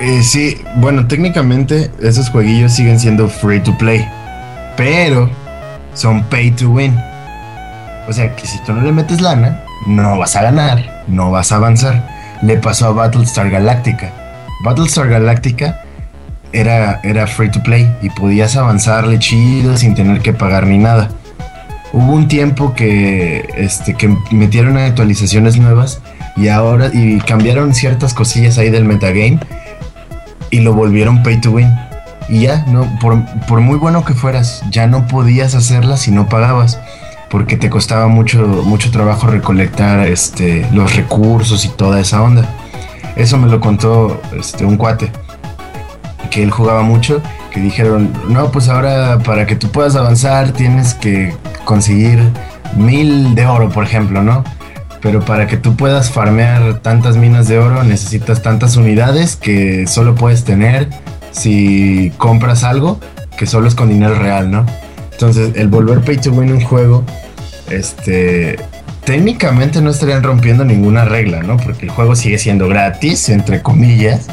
Eh, sí, bueno, técnicamente esos jueguillos siguen siendo free to play, pero son pay to win. O sea que si tú no le metes lana, no vas a ganar, no vas a avanzar. Le pasó a Battlestar Galactica. Battlestar Galactica era, era free to play y podías avanzarle chido sin tener que pagar ni nada. Hubo un tiempo que, este, que metieron actualizaciones nuevas y ahora y cambiaron ciertas cosillas ahí del metagame y lo volvieron pay to win. Y ya, no, por, muy bueno que fueras, ya no podías hacerla si no pagabas. porque te costaba mucho, mucho trabajo recolectar este, los recursos y toda esa onda. Eso me lo contó este, un cuate, que él jugaba mucho, que dijeron, no, pues ahora para que tú puedas avanzar tienes que conseguir mil de oro, por ejemplo, ¿no? Pero para que tú puedas farmear tantas minas de oro necesitas tantas unidades que solo puedes tener si compras algo que solo es con dinero real, ¿no? Entonces, el volver pay to win un juego, este, técnicamente no estarían rompiendo ninguna regla, ¿no? Porque el juego sigue siendo gratis, entre comillas,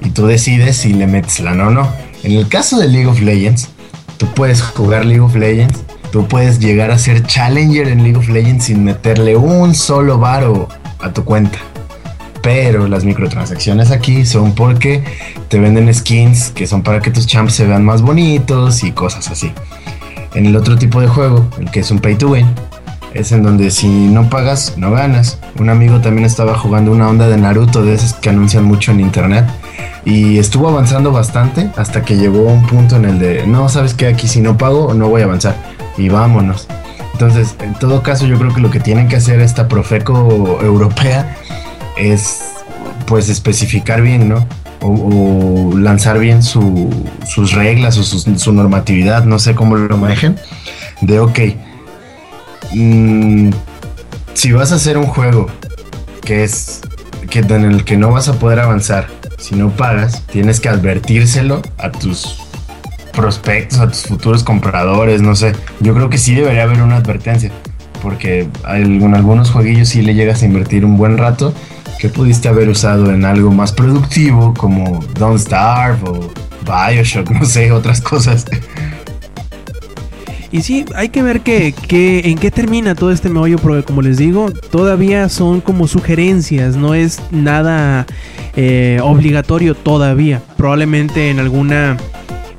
y tú decides si le metes la no o no. En el caso de League of Legends, tú puedes jugar League of Legends, tú puedes llegar a ser challenger en League of Legends sin meterle un solo varo a tu cuenta. Pero las microtransacciones aquí son porque te venden skins que son para que tus champs se vean más bonitos y cosas así. En el otro tipo de juego, el que es un pay to win, es en donde si no pagas, no ganas. Un amigo también estaba jugando una onda de Naruto de esas que anuncian mucho en internet y estuvo avanzando bastante hasta que llegó a un punto en el de, no, sabes que aquí si no pago no voy a avanzar y vámonos. Entonces, en todo caso, yo creo que lo que tienen que hacer esta Profeco europea es pues especificar bien, ¿no? O, lanzar bien sus reglas o su, normatividad, no sé cómo lo manejen, de ok, mm, si vas a hacer un juego que es que en el que no vas a poder avanzar, si no pagas, tienes que advertírselo a tus prospectos, a tus futuros compradores, no sé. Yo creo que sí debería haber una advertencia, porque en algunos jueguillos sí le llegas a invertir un buen rato que pudiste haber usado en algo más productivo como Don't Starve o Bioshock, no sé, otras cosas. Y sí, hay que ver que, en qué termina todo este meollo, porque como les digo, todavía son como sugerencias, no es nada eh, obligatorio todavía. Probablemente en alguna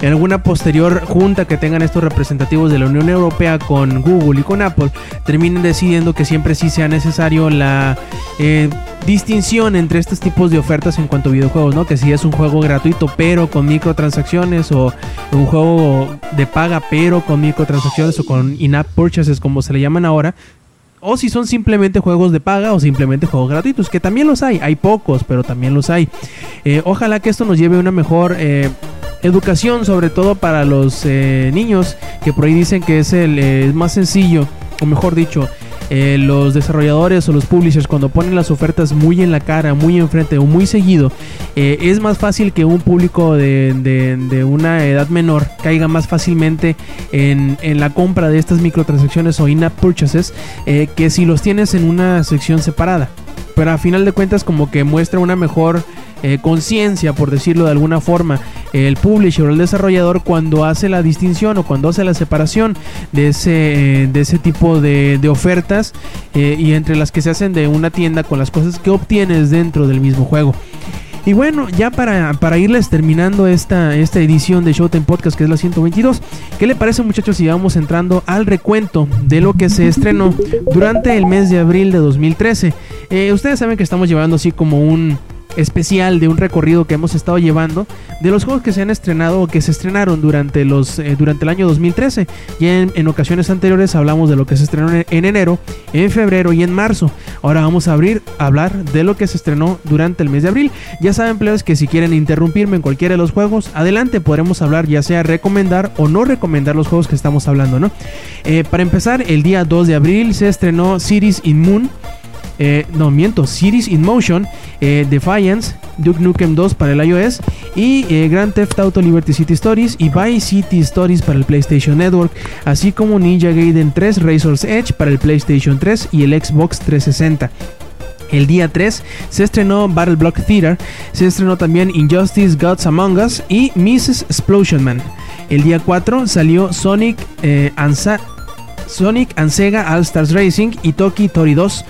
en alguna posterior junta que tengan estos representativos de la Unión Europea con Google y con Apple, terminen decidiendo que siempre sí sea necesario la eh, distinción entre estos tipos de ofertas en cuanto a videojuegos, ¿no? Que si es un juego gratuito pero con microtransacciones o un juego de paga pero con microtransacciones o con in-app purchases como se le llaman ahora, o si son simplemente juegos de paga o simplemente juegos gratuitos, que también los hay, hay pocos, pero también los hay. Eh, ojalá que esto nos lleve a una mejor eh, educación, sobre todo para los eh, niños, que por ahí dicen que es el eh, más sencillo, o mejor dicho, eh, los desarrolladores o los publishers cuando ponen las ofertas muy en la cara, muy enfrente o muy seguido, es más fácil que un público de, una edad menor caiga más fácilmente en, en, la compra de estas microtransacciones o in-app purchases que si los tienes en una sección separada. Pero a final de cuentas como que muestra una mejor eh, conciencia, por decirlo de alguna forma, el publisher o el desarrollador cuando hace la distinción o cuando hace la separación de ese, de ese tipo de, ofertas eh, y entre las que se hacen de una tienda con las cosas que obtienes dentro del mismo juego. Y bueno, ya para, para, irles terminando esta, esta edición de Showtime Podcast, que es la 122, ¿qué le parece muchachos si vamos entrando al recuento de lo que se estrenó durante el mes de abril de 2013? ustedes saben que estamos llevando así como un, especial de un recorrido que hemos estado llevando de los juegos que se han estrenado o que se estrenaron durante los eh, durante el año 2013. Y en, ocasiones anteriores hablamos de lo que se estrenó en, enero, en febrero y en marzo. Ahora vamos a abrir a hablar de lo que se estrenó durante el mes de abril. Ya saben, players, que si quieren interrumpirme en cualquiera de los juegos, adelante podremos hablar ya sea recomendar o no recomendar los juegos que estamos hablando, ¿no? Eh, para empezar, el día 2 de abril se estrenó Cities in Moon. Eh, no miento, Cities in Motion, eh, Defiance, Duke Nukem 2 para el iOS y eh, Grand Theft Auto Liberty City Stories y Vice City Stories para el PlayStation Network, así como Ninja Gaiden 3 Razor's Edge para el PlayStation 3 y el Xbox 360. El día 3 se estrenó Battle Block Theater, se estrenó también Injustice Gods Among Us y Mrs. Explosion Man. El día 4 salió Sonic eh, Sonic and Sega All Stars Racing y Toki Tori 2.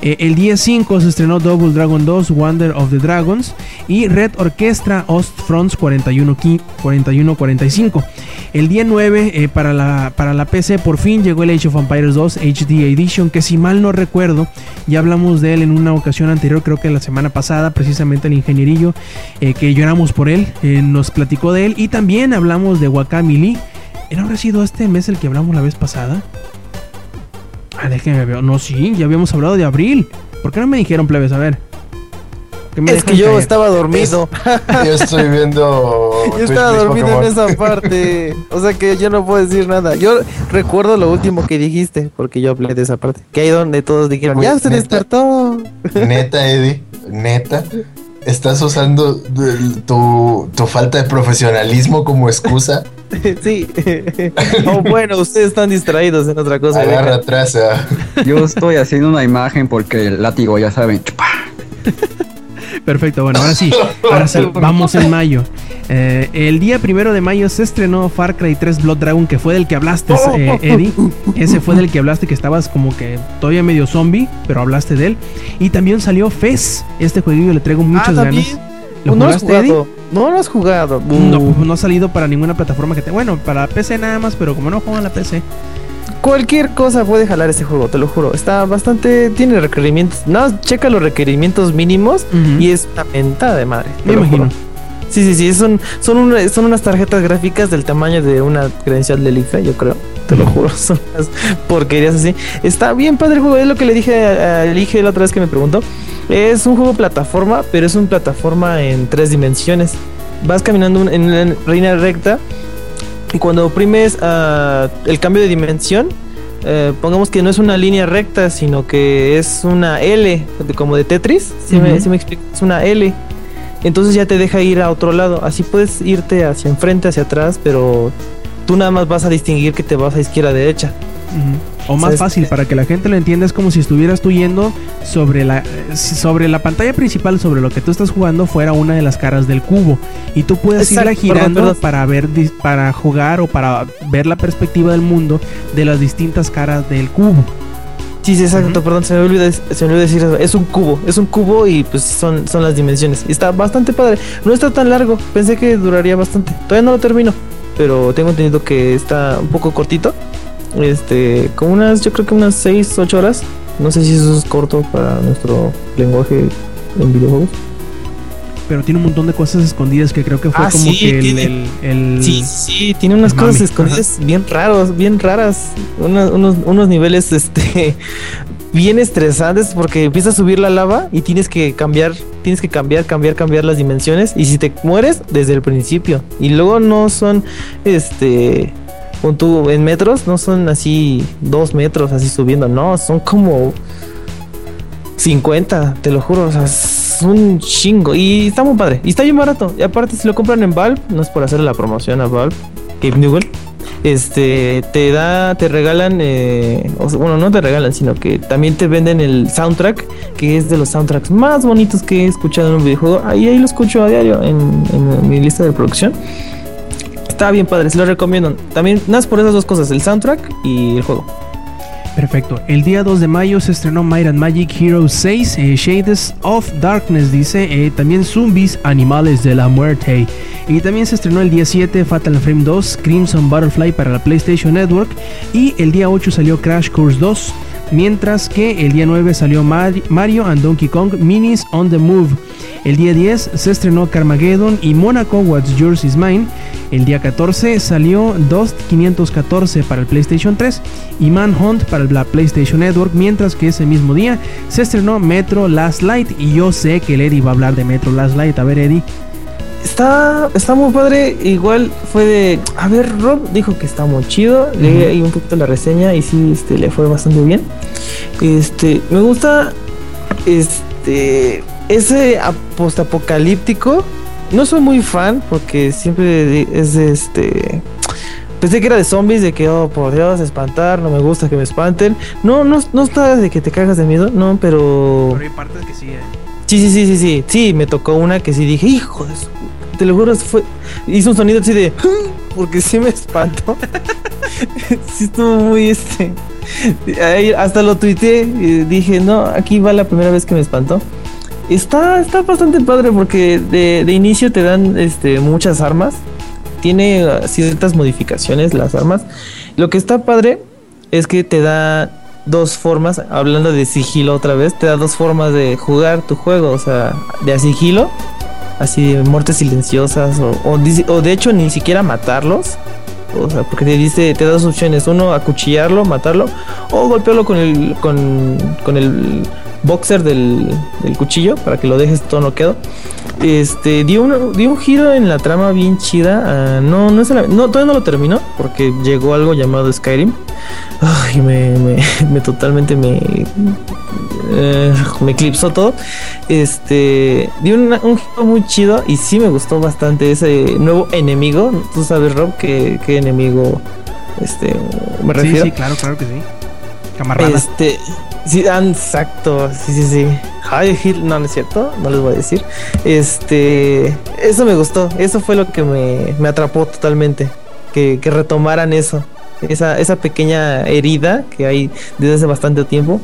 Eh, el día 5 se estrenó Double Dragon 2 Wonder of the Dragons y Red Orchestra Ostfronts 4145. El día 9 eh, para, la, para la PC por fin llegó el Age of Empires 2 HD Edition que si mal no recuerdo ya hablamos de él en una ocasión anterior creo que la semana pasada precisamente el ingenierillo eh, que lloramos por él nos platicó de él y también hablamos de Wakami Lee ¿Era habrá sido este mes el que hablamos la vez pasada? Ah, déjenme ver. No, sí, ya habíamos hablado de abril. ¿Por qué no me dijeron, plebes? A ver. ¿Qué me Es que yo caer? estaba dormido. Yo estoy viendo. Yo estaba dormido en esa parte. O sea que yo no puedo decir nada. Yo recuerdo lo último que dijiste, porque yo hablé de esa parte. Que ahí donde todos dijeron, ya se neta. despertó. Neta, Eddie, neta. Estás usando tu, tu falta de profesionalismo como excusa. sí. oh, bueno, ustedes están distraídos en otra cosa. Agarra atrás. Yo estoy haciendo una imagen porque el látigo, ya saben, chupa. Perfecto, bueno, ahora sí. Ahora sí, vamos en mayo. Eh, el día primero de mayo se estrenó Far Cry 3 Blood Dragon, que fue del que hablaste, eh, Eddie. Ese fue del que hablaste, que estabas como que todavía medio zombie, pero hablaste de él. Y también salió Fez. Este jueguillo le traigo muchas Ah, ganas. ¿Lo ¿No lo has Eddie? jugado? No lo has jugado. No, no ha salido para ninguna plataforma que te. Bueno, para PC nada más, pero como no juego en la PC. Cualquier cosa puede jalar este juego, te lo juro. Está bastante. Tiene requerimientos. Nada, más checa los requerimientos mínimos y es una mentada de madre. Me imagino. juro. Sí, sí, sí. Son, son, una- son unas tarjetas gráficas del tamaño de una credencial del IFE, yo creo. Te lo juro. Son unas porquerías así. Está bien padre el juego. Es lo que le dije a- al Ige la otra vez que me preguntó. Es un juego plataforma, pero es un plataforma en tres dimensiones. Vas caminando en una línea recta y cuando oprimes ah, el cambio de dimensión, eh, pongamos que no es una línea recta, sino que es una L, como de Tetris. Si me, Ujú. sí me explico, es una L. Entonces ya te deja ir a otro lado. Así puedes irte hacia enfrente, hacia atrás, pero tú nada más vas a distinguir que te vas a izquierda, derecha. O más ¿Sabes? fácil, para que la gente lo entienda, es como si estuvieras tú yendo sobre la, sobre la pantalla principal, sobre lo que tú estás jugando, fuera una de las caras del cubo. Y tú puedes irla Exacto, girando perdón. para ver, para jugar o para ver la perspectiva del mundo de las distintas caras del cubo. Sí, sí, exacto, perdón, se me olvidó, se me olvidó decir eso. Es un cubo, es un cubo y pues son, son las dimensiones. Está bastante padre. No está tan largo, pensé que duraría bastante. Todavía no lo termino, pero tengo entendido que está un poco cortito. Este, como unas, yo creo que unas 6, 8 horas. No sé si eso es corto para nuestro lenguaje en videojuegos. Pero tiene un montón de cosas escondidas que creo que fue Ah, como sí, que tiene- el- el- Sí, sí, tiene unas cosas escondidas bien raros, bien raras. Una- unos, unos niveles, este, bien estresantes porque empieza a subir la lava y tienes que cambiar, tienes que cambiar, cambiar, cambiar las dimensiones. Y si te mueres, desde el principio. Y luego no son, este, tú, en metros, no son así dos metros así subiendo, no, son como 50, te lo juro, o sea, es un chingo. Y está muy padre. Y está bien barato. Y aparte, si lo compran en Valve, no es por hacerle la promoción a Valve, Gabe Newell. Este te da, te regalan, eh, bueno, no te regalan, sino que también te venden el soundtrack, que es de los soundtracks más bonitos que he escuchado en un videojuego. Ahí, ahí lo escucho a diario en mi lista de producción. Está bien padre, se lo recomiendo. También, nada más por esas dos cosas, el soundtrack y el juego. Perfecto. El día 2 de mayo se estrenó Might Magic Heroes 6, eh, Shades of Darkness, dice. eh, también Zombies, Animales de la Muerte. Y también se estrenó el día 7 Fatal Frame 2, Crimson Butterfly para la PlayStation Network. Y el día 8 salió Crash Course 2. Mientras que el día 9 salió Mar- Mario and Donkey Kong Minis on the Move. El día 10 se estrenó Carmageddon y Monaco What's Yours Is Mine. El día 14 salió Dust 514 para el PlayStation 3 y Manhunt para la PlayStation Network, mientras que ese mismo día se estrenó Metro Last Light y yo sé que el Eddie va a hablar de Metro Last Light. A ver, Eddie. Está, está muy padre. Igual fue de. A ver, Rob dijo que está muy chido. Leí ahí un poquito la reseña y sí, este, le fue bastante bien. Este, me gusta. Este. Ese postapocalíptico. No soy muy fan porque siempre es de este. Pensé que era de zombies, de que, oh, por Dios, espantar, no me gusta que me espanten. No, no, no está de que te cagas de miedo, no, pero... hay partes que sí, ¿eh? Sí, sí, sí, sí, sí. Sí, me tocó una que sí dije, hijo de su... Te lo juro, fue... hizo un sonido así de... Porque sí me espantó. sí estuvo muy este... Hasta lo tuiteé y dije, no, aquí va la primera vez que me espantó. Está, está bastante padre porque de, de inicio te dan este, muchas armas. Tiene uh, ciertas modificaciones las armas. Lo que está padre es que te da dos formas, hablando de sigilo otra vez, te da dos formas de jugar tu juego, o sea, de a sigilo, así de muertes silenciosas, o, o, o de hecho ni siquiera matarlos, O sea, porque te dice, te da dos opciones. Uno, acuchillarlo, matarlo, o golpearlo con el, con, con el boxer del, del cuchillo para que lo dejes todo noqueado. Este, dio un, dio un giro en la trama bien chida. ah, no, no, es la- no, todavía no lo terminó porque llegó algo llamado Skyrim. Ay, me, me, me totalmente me, eh, me eclipsó todo. Este, dio una- un giro muy chido y sí me gustó bastante ese nuevo enemigo. Tú sabes, Rob, qué, qué enemigo este, me Sí, refiero. sí, claro, claro que sí. Camarada. Este, sí, ah, exacto, sí, sí, sí. High Hill, no, no es cierto, no les voy a decir. Este, eso me gustó, eso fue lo que me, me atrapó totalmente, que, que retomaran eso. Esa, esa pequeña herida que hay desde hace bastante tiempo.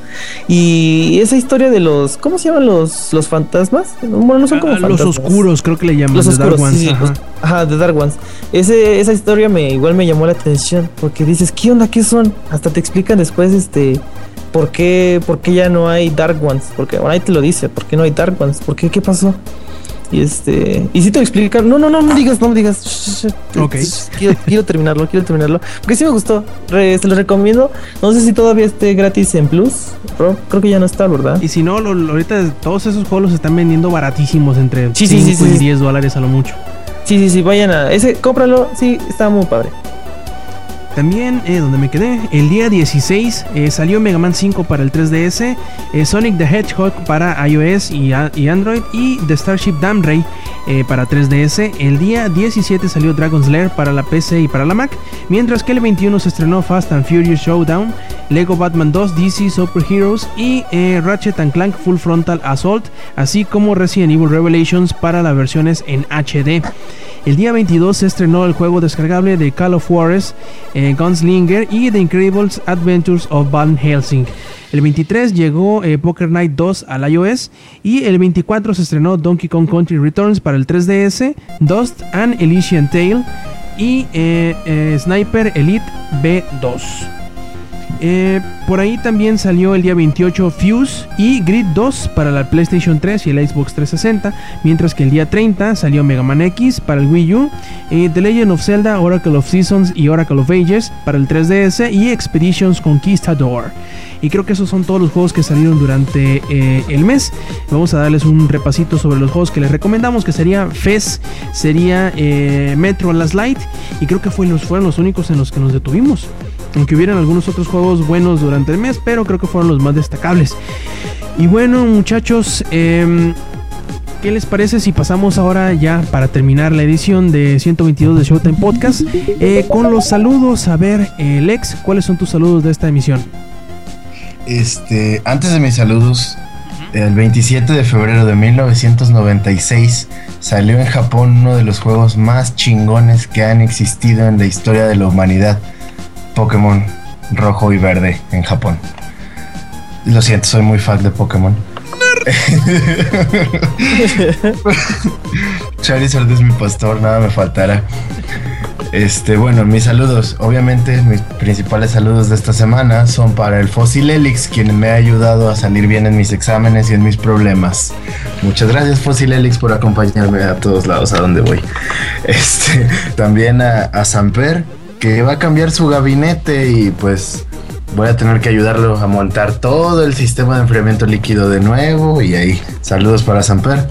Y esa historia de los. ¿Cómo se llaman los, los fantasmas? Bueno, no son como Ah, los fantasmas. oscuros, creo que le llaman. Los The Dark oscuros, Ones, sí, ajá. los- ajá, The Dark Ones. Ese, esa historia me igual me llamó la atención porque dices, ¿qué onda? ¿Qué son? Hasta te explican después, este, por qué, por qué ya no hay Dark Ones. Porque ahora ahí te lo dice, ¿por qué no hay Dark Ones? ¿Por qué? ¿Qué pasó? Y este, y si te explican, no, no, no, no digas, no me digas. Ok. Quiero, quiero terminarlo, quiero terminarlo. Porque sí me gustó, Re- se los recomiendo. No sé si todavía esté gratis en Plus. Rob, creo que ya no está, ¿verdad? Y si no, lo- lo- ahorita todos esos juegos los están vendiendo baratísimos, entre Sí, sí, sí, 5 sí, y sí. 10 dólares a lo mucho. Sí, sí, sí, vayan a ese, cómpralo, sí, está muy padre. También, eh, donde me quedé, el día 16 eh, salió Mega Man 5 para el 3DS, eh, Sonic the Hedgehog para iOS y, Android y The Starship Damray eh, para 3DS. El día 17 salió Dragon's Lair para la PC y para la Mac, mientras que el 21 se estrenó Fast and Furious Showdown, Lego Batman 2, DC Super Heroes y Ratchet and Clank Full Frontal Assault, así como Resident Evil Revelations para las versiones en HD. El día 22 se estrenó el juego descargable de Call of Juarez, Gunslinger y The Incredibles Adventures of Van Helsing. El 23 llegó eh, Poker Night 2 al iOS y el 24 se estrenó Donkey Kong Country Returns para el 3DS, Dust and Elysian Tale y eh, eh, Sniper Elite B2. Eh, por ahí también salió el día 28 Fuse y Grid 2 para la PlayStation 3 y el Xbox 360, mientras que el día 30 salió Mega Man X para el Wii U, eh, The Legend of Zelda, Oracle of Seasons y Oracle of Ages para el 3DS y Expeditions Conquistador. Y creo que esos son todos los juegos que salieron durante eh, el mes. Vamos a darles un repasito sobre los juegos que les recomendamos, que sería FES, sería Metro Last Light, y creo que fueron los únicos en los que nos detuvimos. Aunque hubieran algunos otros juegos buenos durante el mes, pero creo que fueron los más destacables. Y bueno, muchachos, em, ¿qué les parece si pasamos ahora ya para terminar la edición de 122 de Showtime Podcast eh, con los saludos? A ver, eh, Lex, ¿cuáles son tus saludos de esta emisión? Este, antes de mis saludos, el 27 de febrero de 1996 salió en Japón uno de los juegos más chingones que han existido en la historia de la humanidad. Pokémon rojo y verde en Japón. Lo siento, soy muy fan de Pokémon. Charizard es mi pastor, nada me faltará. Este, bueno, mis saludos. Obviamente, mis principales saludos de esta semana son para el Fósil Helix, quien me ha ayudado a salir bien en mis exámenes y en mis problemas. Muchas gracias, Fósil Helix, por acompañarme a todos lados a donde voy. Este, también a, a Samper, que va a cambiar su gabinete y pues voy a tener que ayudarlo a montar todo el sistema de enfriamiento líquido de nuevo. Y ahí, saludos para Samper.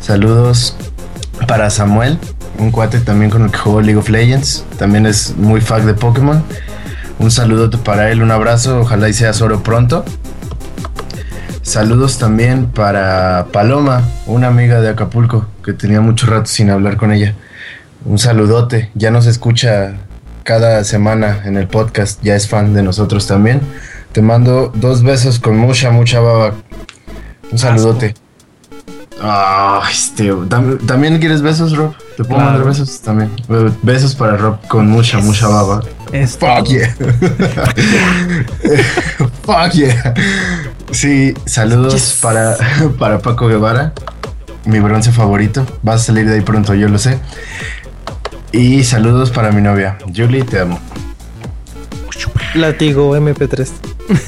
Saludos para Samuel, un cuate también con el que juego League of Legends. También es muy fan de Pokémon. Un saludo para él, un abrazo. Ojalá y sea oro pronto. Saludos también para Paloma, una amiga de Acapulco que tenía mucho rato sin hablar con ella. Un saludote. Ya nos escucha cada semana en el podcast. Ya es fan de nosotros también. Te mando dos besos con mucha, mucha baba. Un saludote. Ah, este, tam- ¿También quieres besos, Rob? ¿Te puedo Claro. mandar besos? También. Besos para Rob con mucha, mucha baba. Es Fuck yeah. Fuck yeah. Sí, saludos para, para Paco Guevara, mi bronce favorito. Vas a salir de ahí pronto, yo lo sé. Y saludos para mi novia. Julie, te amo. Látigo MP3.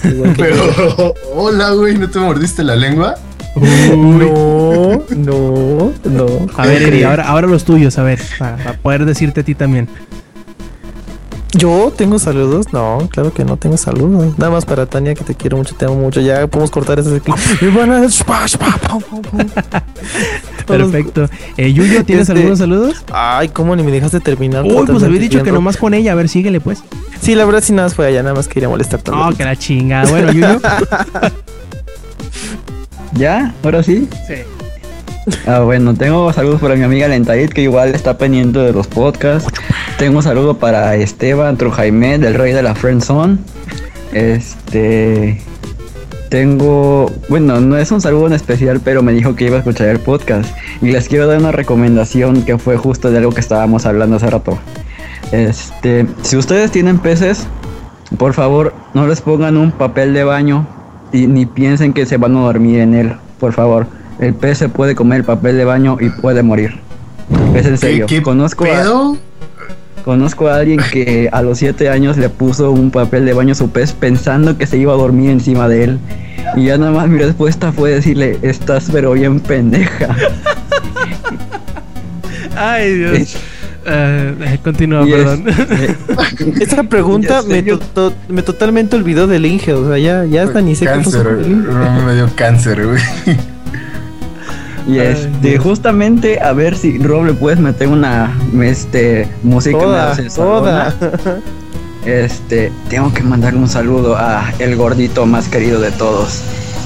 Igual que yo. Pero, hola, güey, ¿no te mordiste la lengua? No, no, no. A ver, Eri, ahora, ahora los tuyos, a ver, para, para poder decirte a ti también. ¿Yo tengo saludos? No, claro que no tengo saludos. Nada más para Tania, que te quiero mucho, te amo mucho. Ya podemos cortar ese clip. Y van a- Perfecto. Eh, Yuyo, ¿tienes Este- algunos saludos? Ay, ¿cómo ni me dejaste terminar? Uy, pues había dicho que nomás con ella. A ver, síguele pues. Sí, la verdad sí nada más fue allá, nada más quería molestar tanto. Oh, que la chingada. Bueno, Yuyo. ¿Ya? ¿Ahora sí? Sí. Ah, bueno, tengo saludos para mi amiga Lentaid, que igual está pendiente de los podcasts. Tengo un saludo para Esteban Trujaime, del Rey de la Friendzone. Este. Tengo. Bueno, no es un saludo en especial, pero me dijo que iba a escuchar el podcast. Y les quiero dar una recomendación que fue justo de algo que estábamos hablando hace rato. Este. Si ustedes tienen peces, por favor, no les pongan un papel de baño y ni piensen que se van a dormir en él, por favor. El pez se puede comer el papel de baño y puede morir. Es en serio. ¿Qué, qué conozco, a, pedo? Conozco a alguien que a los 7 años le puso un papel de baño a su pez pensando que se iba a dormir encima de él. Y ya nada más mi respuesta fue decirle, estás pero bien pendeja. Ay, Dios. Eh, eh, continúa, perdón. Esta pregunta me, to- to- me totalmente olvidó del Inge. O sea, ya, ya hasta ni sé Cáncer, no, me dio cáncer, güey. Y este, justamente a ver si Rob le puedes meter una este música Toda, toda. Este, tengo que mandarle un saludo a el gordito más querido de todos.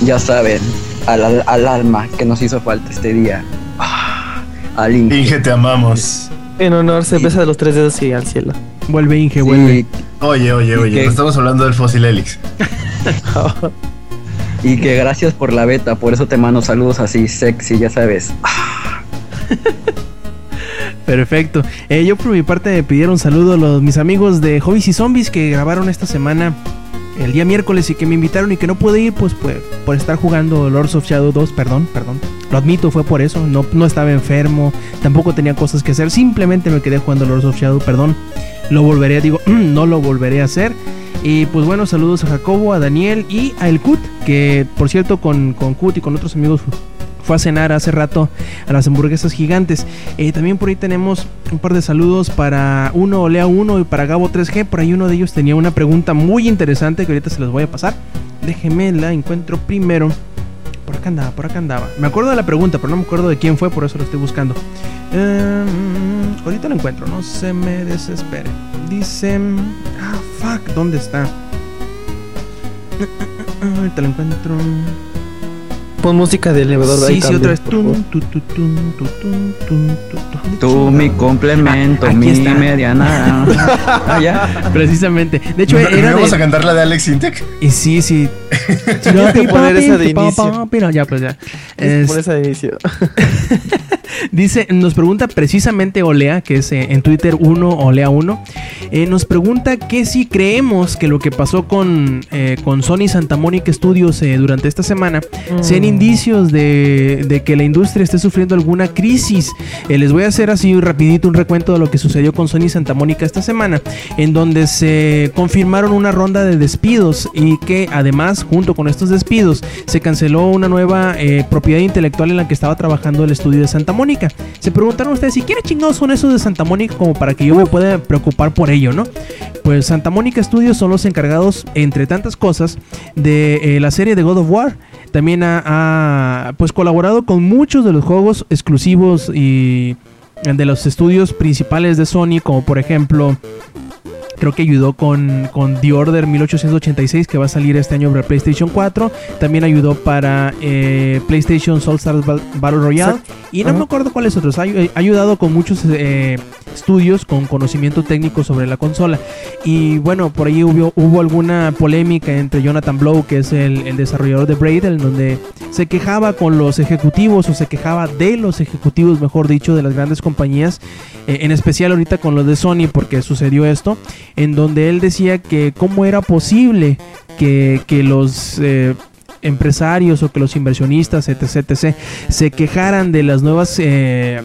Ya saben, al, al- al alma que nos hizo falta este día. Ah, al Inge. Inge, te amamos. En honor se besa de los tres dedos y al cielo. Vuelve, Inge, Sí, vuelve. Oye, oye, ¿Y oye, no estamos hablando del fósil Helix. y que gracias por la beta, por eso te mando saludos así sexy, ya sabes. Perfecto. Eh, yo por mi parte me pidieron saludo a los, mis amigos de Hobbies y Zombies que grabaron esta semana el día miércoles y que me invitaron y que no pude ir pues, pues por estar jugando Lords of Shadow 2, perdón, perdón. Lo admito, fue por eso, no, no estaba enfermo, tampoco tenía cosas que hacer, simplemente me quedé jugando Lords of Shadow, perdón. Lo volveré, digo, no lo volveré a hacer. Y pues bueno, saludos a Jacobo, a Daniel y a El Cut, que por cierto con, con Cut y con otros amigos fue a cenar hace rato a las hamburguesas gigantes. Eh, también por ahí tenemos un par de saludos para uno Olea 1 y para Gabo 3G. Por ahí uno de ellos tenía una pregunta muy interesante que ahorita se las voy a pasar. Déjeme la encuentro primero. Por acá andaba, por acá andaba. Me acuerdo de la pregunta, pero no me acuerdo de quién fue, por eso lo estoy buscando. Eh, ahorita lo encuentro, no se me desespere. Dice... Ah, fuck, ¿dónde está? Ahorita lo encuentro. Pon música de elevador. ahí Sí, sí, también, otra vez. Tú mi complemento, Ah, mi está. mediana. Ah, ya. Precisamente. De hecho, ¿No, era ¿no vamos a de... cantar la de Alex Intec? Y sí, sí. Tienes que poner esa de Pa, pa, inicio. pa, Ya, pues ya. Es esa de inicio. Dice, nos pregunta precisamente Olea, que es eh, en Twitter 1, Olea1. eh, nos pregunta que si creemos que lo que pasó con, eh, con Sony Santa Mónica Studios eh, durante esta semana sean indicios de, que la industria esté sufriendo alguna crisis. Eh, les voy a hacer así rapidito un recuento de lo que sucedió con Sony Santa Mónica esta semana, en donde se confirmaron una ronda de despidos y que además, junto con estos despidos, se canceló una nueva eh, propiedad intelectual en la que estaba trabajando el estudio de Santa Mónica. Se preguntaron ustedes, ¿y quiénes chingados son esos de Santa Mónica como para que yo me pueda preocupar por ello, no? Pues Santa Mónica Studios son los encargados, entre tantas cosas, de eh, la serie de God of War. También ha, pues colaborado con muchos de los juegos exclusivos y de los estudios principales de Sony, como por ejemplo creo que ayudó con, con The Order 1886 que va a salir este año para PlayStation 4. También ayudó para eh, PlayStation Soul Stars Ba- Battle Royale. Exacto. Y no Ajá. me acuerdo cuáles otros. Ha, ha ayudado con muchos eh, estudios con conocimiento técnico sobre la consola. Y bueno, por ahí hubo, hubo alguna polémica entre Jonathan Blow, que es el, el desarrollador de Braid, en donde se quejaba con los ejecutivos o se quejaba de los ejecutivos, mejor dicho, de las grandes compañías. Eh, en especial ahorita con los de Sony, porque sucedió esto en donde él decía que cómo era posible que, que los eh, empresarios o que los inversionistas, etc., etc., se quejaran de las nuevas... eh,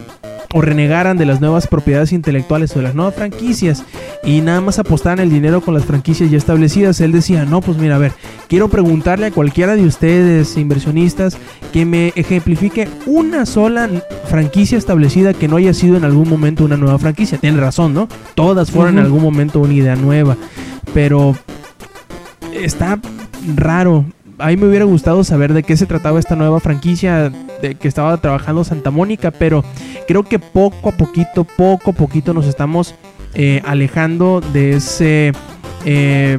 o renegaran de las nuevas propiedades intelectuales o de las nuevas franquicias y nada más apostaran el dinero con las franquicias ya establecidas. Él decía, no, pues mira, a ver, quiero preguntarle a cualquiera de ustedes, inversionistas, que me ejemplifique una sola franquicia establecida que no haya sido en algún momento una nueva franquicia. Tiene razón, ¿no? Todas fueron en algún momento una idea nueva, pero está raro a mí me hubiera gustado saber de qué se trataba esta nueva franquicia de que estaba trabajando Santa Mónica, pero creo que poco a poquito, poco a poquito nos estamos eh, alejando de ese... Eh,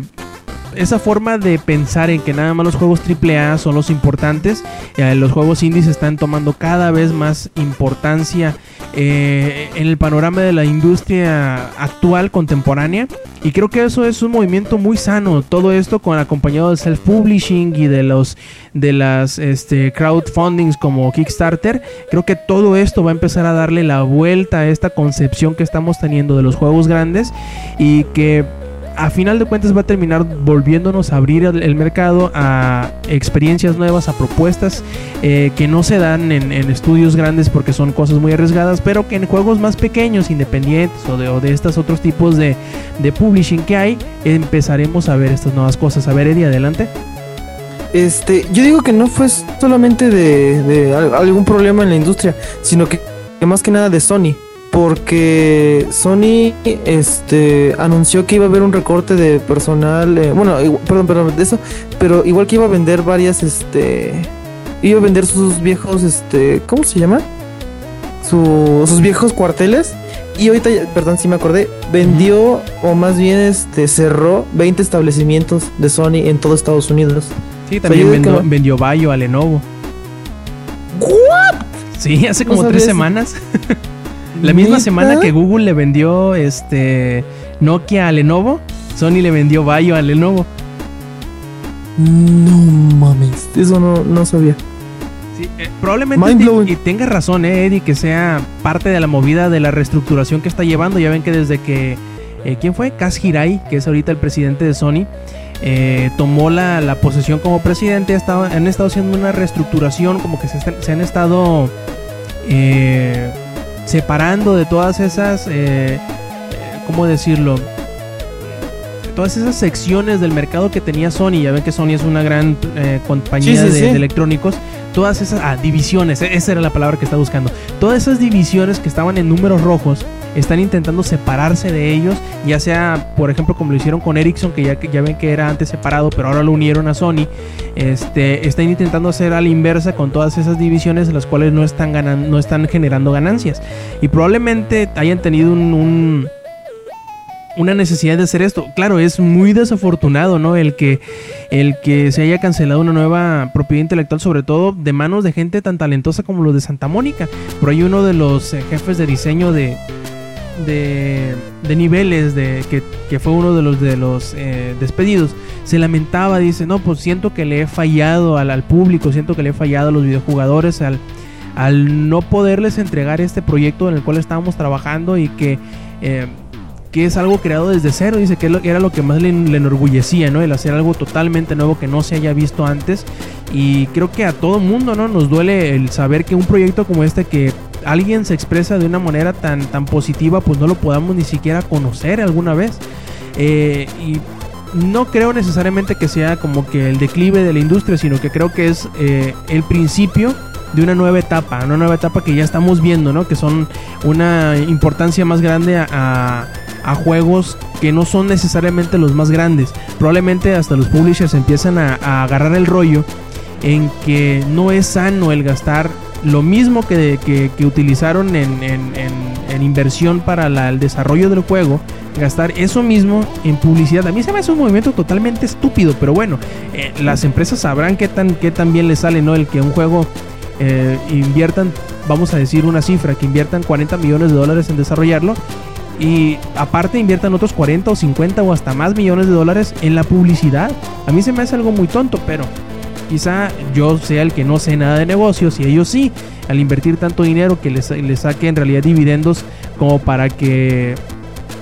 esa forma de pensar en que nada más los juegos AAA son los importantes, eh, los juegos indies están tomando cada vez más importancia en el panorama de la industria actual, contemporánea. Y creo que eso es un movimiento muy sano. Todo esto con acompañado del self-publishing y de los de las este, crowdfundings como Kickstarter. Creo que todo esto va a empezar a darle la vuelta a esta concepción que estamos teniendo de los juegos grandes y que a final de cuentas va a terminar volviéndonos a abrir el, mercado a experiencias nuevas, a propuestas eh, que no se dan en, estudios grandes porque son cosas muy arriesgadas, pero que en juegos más pequeños, independientes o de, estos otros tipos de, publishing que hay, empezaremos a ver estas nuevas cosas. A ver, Eddie, adelante. Este, yo digo que no fue solamente de, de algún problema en la industria, sino que más que nada de Sony porque Sony este anunció que iba a haber un recorte de personal, eh, bueno, perdón, perdón, de eso, pero igual que iba a vender varias este iba a vender sus viejos este, ¿cómo se llama? sus viejos cuarteles y ahorita, perdón, si me acordé, vendió o más bien este cerró 20 establecimientos de Sony en todo Estados Unidos. Sí, también vendió, vendió Bayo a Lenovo. ¿What? Sí, hace como tres semanas. La misma semana que Google le vendió este Nokia a Lenovo, Sony le vendió Bayo a Lenovo. No mames, eso no, no sabía. Sí, eh, probablemente y tenga razón, eh, Eddie, que sea parte de la movida de la reestructuración que está llevando. Ya ven que desde que. Eh, ¿Quién fue? Kaz Hirai, que es ahorita el presidente de Sony. Eh, tomó la, la, posesión como presidente, estado, han estado haciendo una reestructuración, como que se, se han estado eh, separando de todas esas, eh, eh, ¿cómo decirlo? Todas esas secciones del mercado que tenía Sony, ya ven que Sony es una gran eh, compañía de, electrónicos, todas esas ah, divisiones, e-, esa era la palabra que estaba buscando, todas esas divisiones que estaban en números rojos, están intentando separarse de ellos, ya sea, por ejemplo, como lo hicieron con Ericsson, que ya, ya ven que era antes separado, pero ahora lo unieron a Sony. Este, están intentando hacer a la inversa con todas esas divisiones en las cuales no están, ganando, no están generando ganancias. Y probablemente hayan tenido un, una necesidad de hacer esto. Claro, es muy desafortunado, ¿no? El que, el que se haya cancelado una nueva propiedad intelectual, sobre todo de manos de gente tan talentosa como los de Santa Mónica. Por ahí uno de los eh, jefes de diseño de, de, niveles, de que, fue uno de los, de los eh, despedidos, se lamentaba, dice, no, pues siento que le he fallado al, público, siento que le he fallado a los videojugadores, al, al no poderles entregar este proyecto en el cual estábamos trabajando y que... Eh, que es algo creado desde cero, dice que era lo que más le, le, enorgullecía, ¿no? El hacer algo totalmente nuevo que no se haya visto antes. Y creo que a todo mundo, ¿no? Nos duele el saber que un proyecto como este que alguien se expresa de una manera tan, tan positiva, pues no lo podamos ni siquiera conocer alguna vez. Eh, y no creo necesariamente que sea como que el declive de la industria, sino que creo que es eh, el principio de una nueva etapa, una nueva etapa que ya estamos viendo, ¿no? Que son una importancia más grande a juegos que no son necesariamente los más grandes. Probablemente hasta los publishers empiezan a, a agarrar el rollo en que no es sano el gastar lo mismo que, que, utilizaron en, inversión para el desarrollo del juego, gastar eso mismo en publicidad. A mí se me hace un movimiento totalmente estúpido, pero bueno, eh, las empresas sabrán qué tan, qué tan bien les sale, ¿no? El que un juego eh, inviertan, vamos a decir una cifra, que inviertan 40 millones de dólares en desarrollarlo y aparte inviertan otros 40 o 50 o hasta más millones de dólares en la publicidad. A mí se me hace algo muy tonto, pero quizá yo sea el que no sé nada de negocios y ellos sí, al invertir tanto dinero que les, les saque en realidad dividendos como para que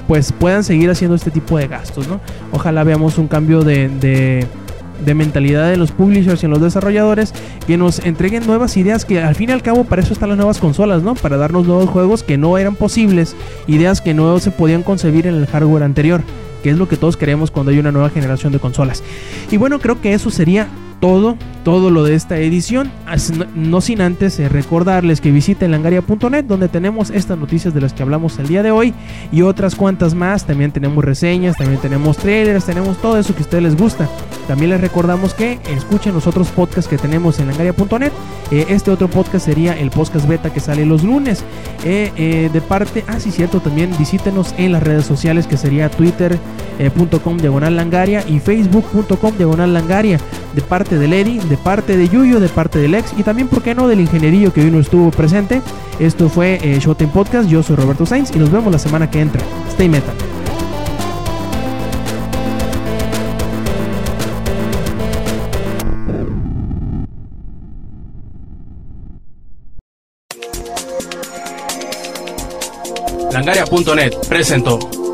pues puedan seguir haciendo este tipo de gastos, ¿no? Ojalá veamos un cambio de, de mentalidad de los publishers y en los desarrolladores que nos entreguen nuevas ideas que al fin y al cabo para eso están las nuevas consolas, ¿no? Para darnos nuevos juegos que no eran posibles, ideas que no se podían concebir en el hardware anterior, que es lo que todos queremos cuando hay una nueva generación de consolas. Y bueno, creo que eso sería todo, todo lo de esta edición. No sin antes eh, recordarles que visiten langaria.net donde tenemos estas noticias de las que hablamos el día de hoy y otras cuantas más. También tenemos reseñas, también tenemos trailers, tenemos todo eso que a ustedes les gusta. También les recordamos que escuchen los otros podcasts que tenemos en langaria.net. Eh, este otro podcast sería el podcast beta que sale los lunes. Eh, de parte, ah sí cierto, también visítenos en las redes sociales que sería twitter.com diagonal langaria y facebook.com diagonal langaria. De parte de Lady, de parte de Yuyo, de parte del ex y también, ¿por qué no?, del ingenierillo que hoy no estuvo presente. Esto fue eh, Showtime Podcast, yo soy Roberto Sainz y nos vemos la semana que entra. Stay metal. Langaria.net presentó.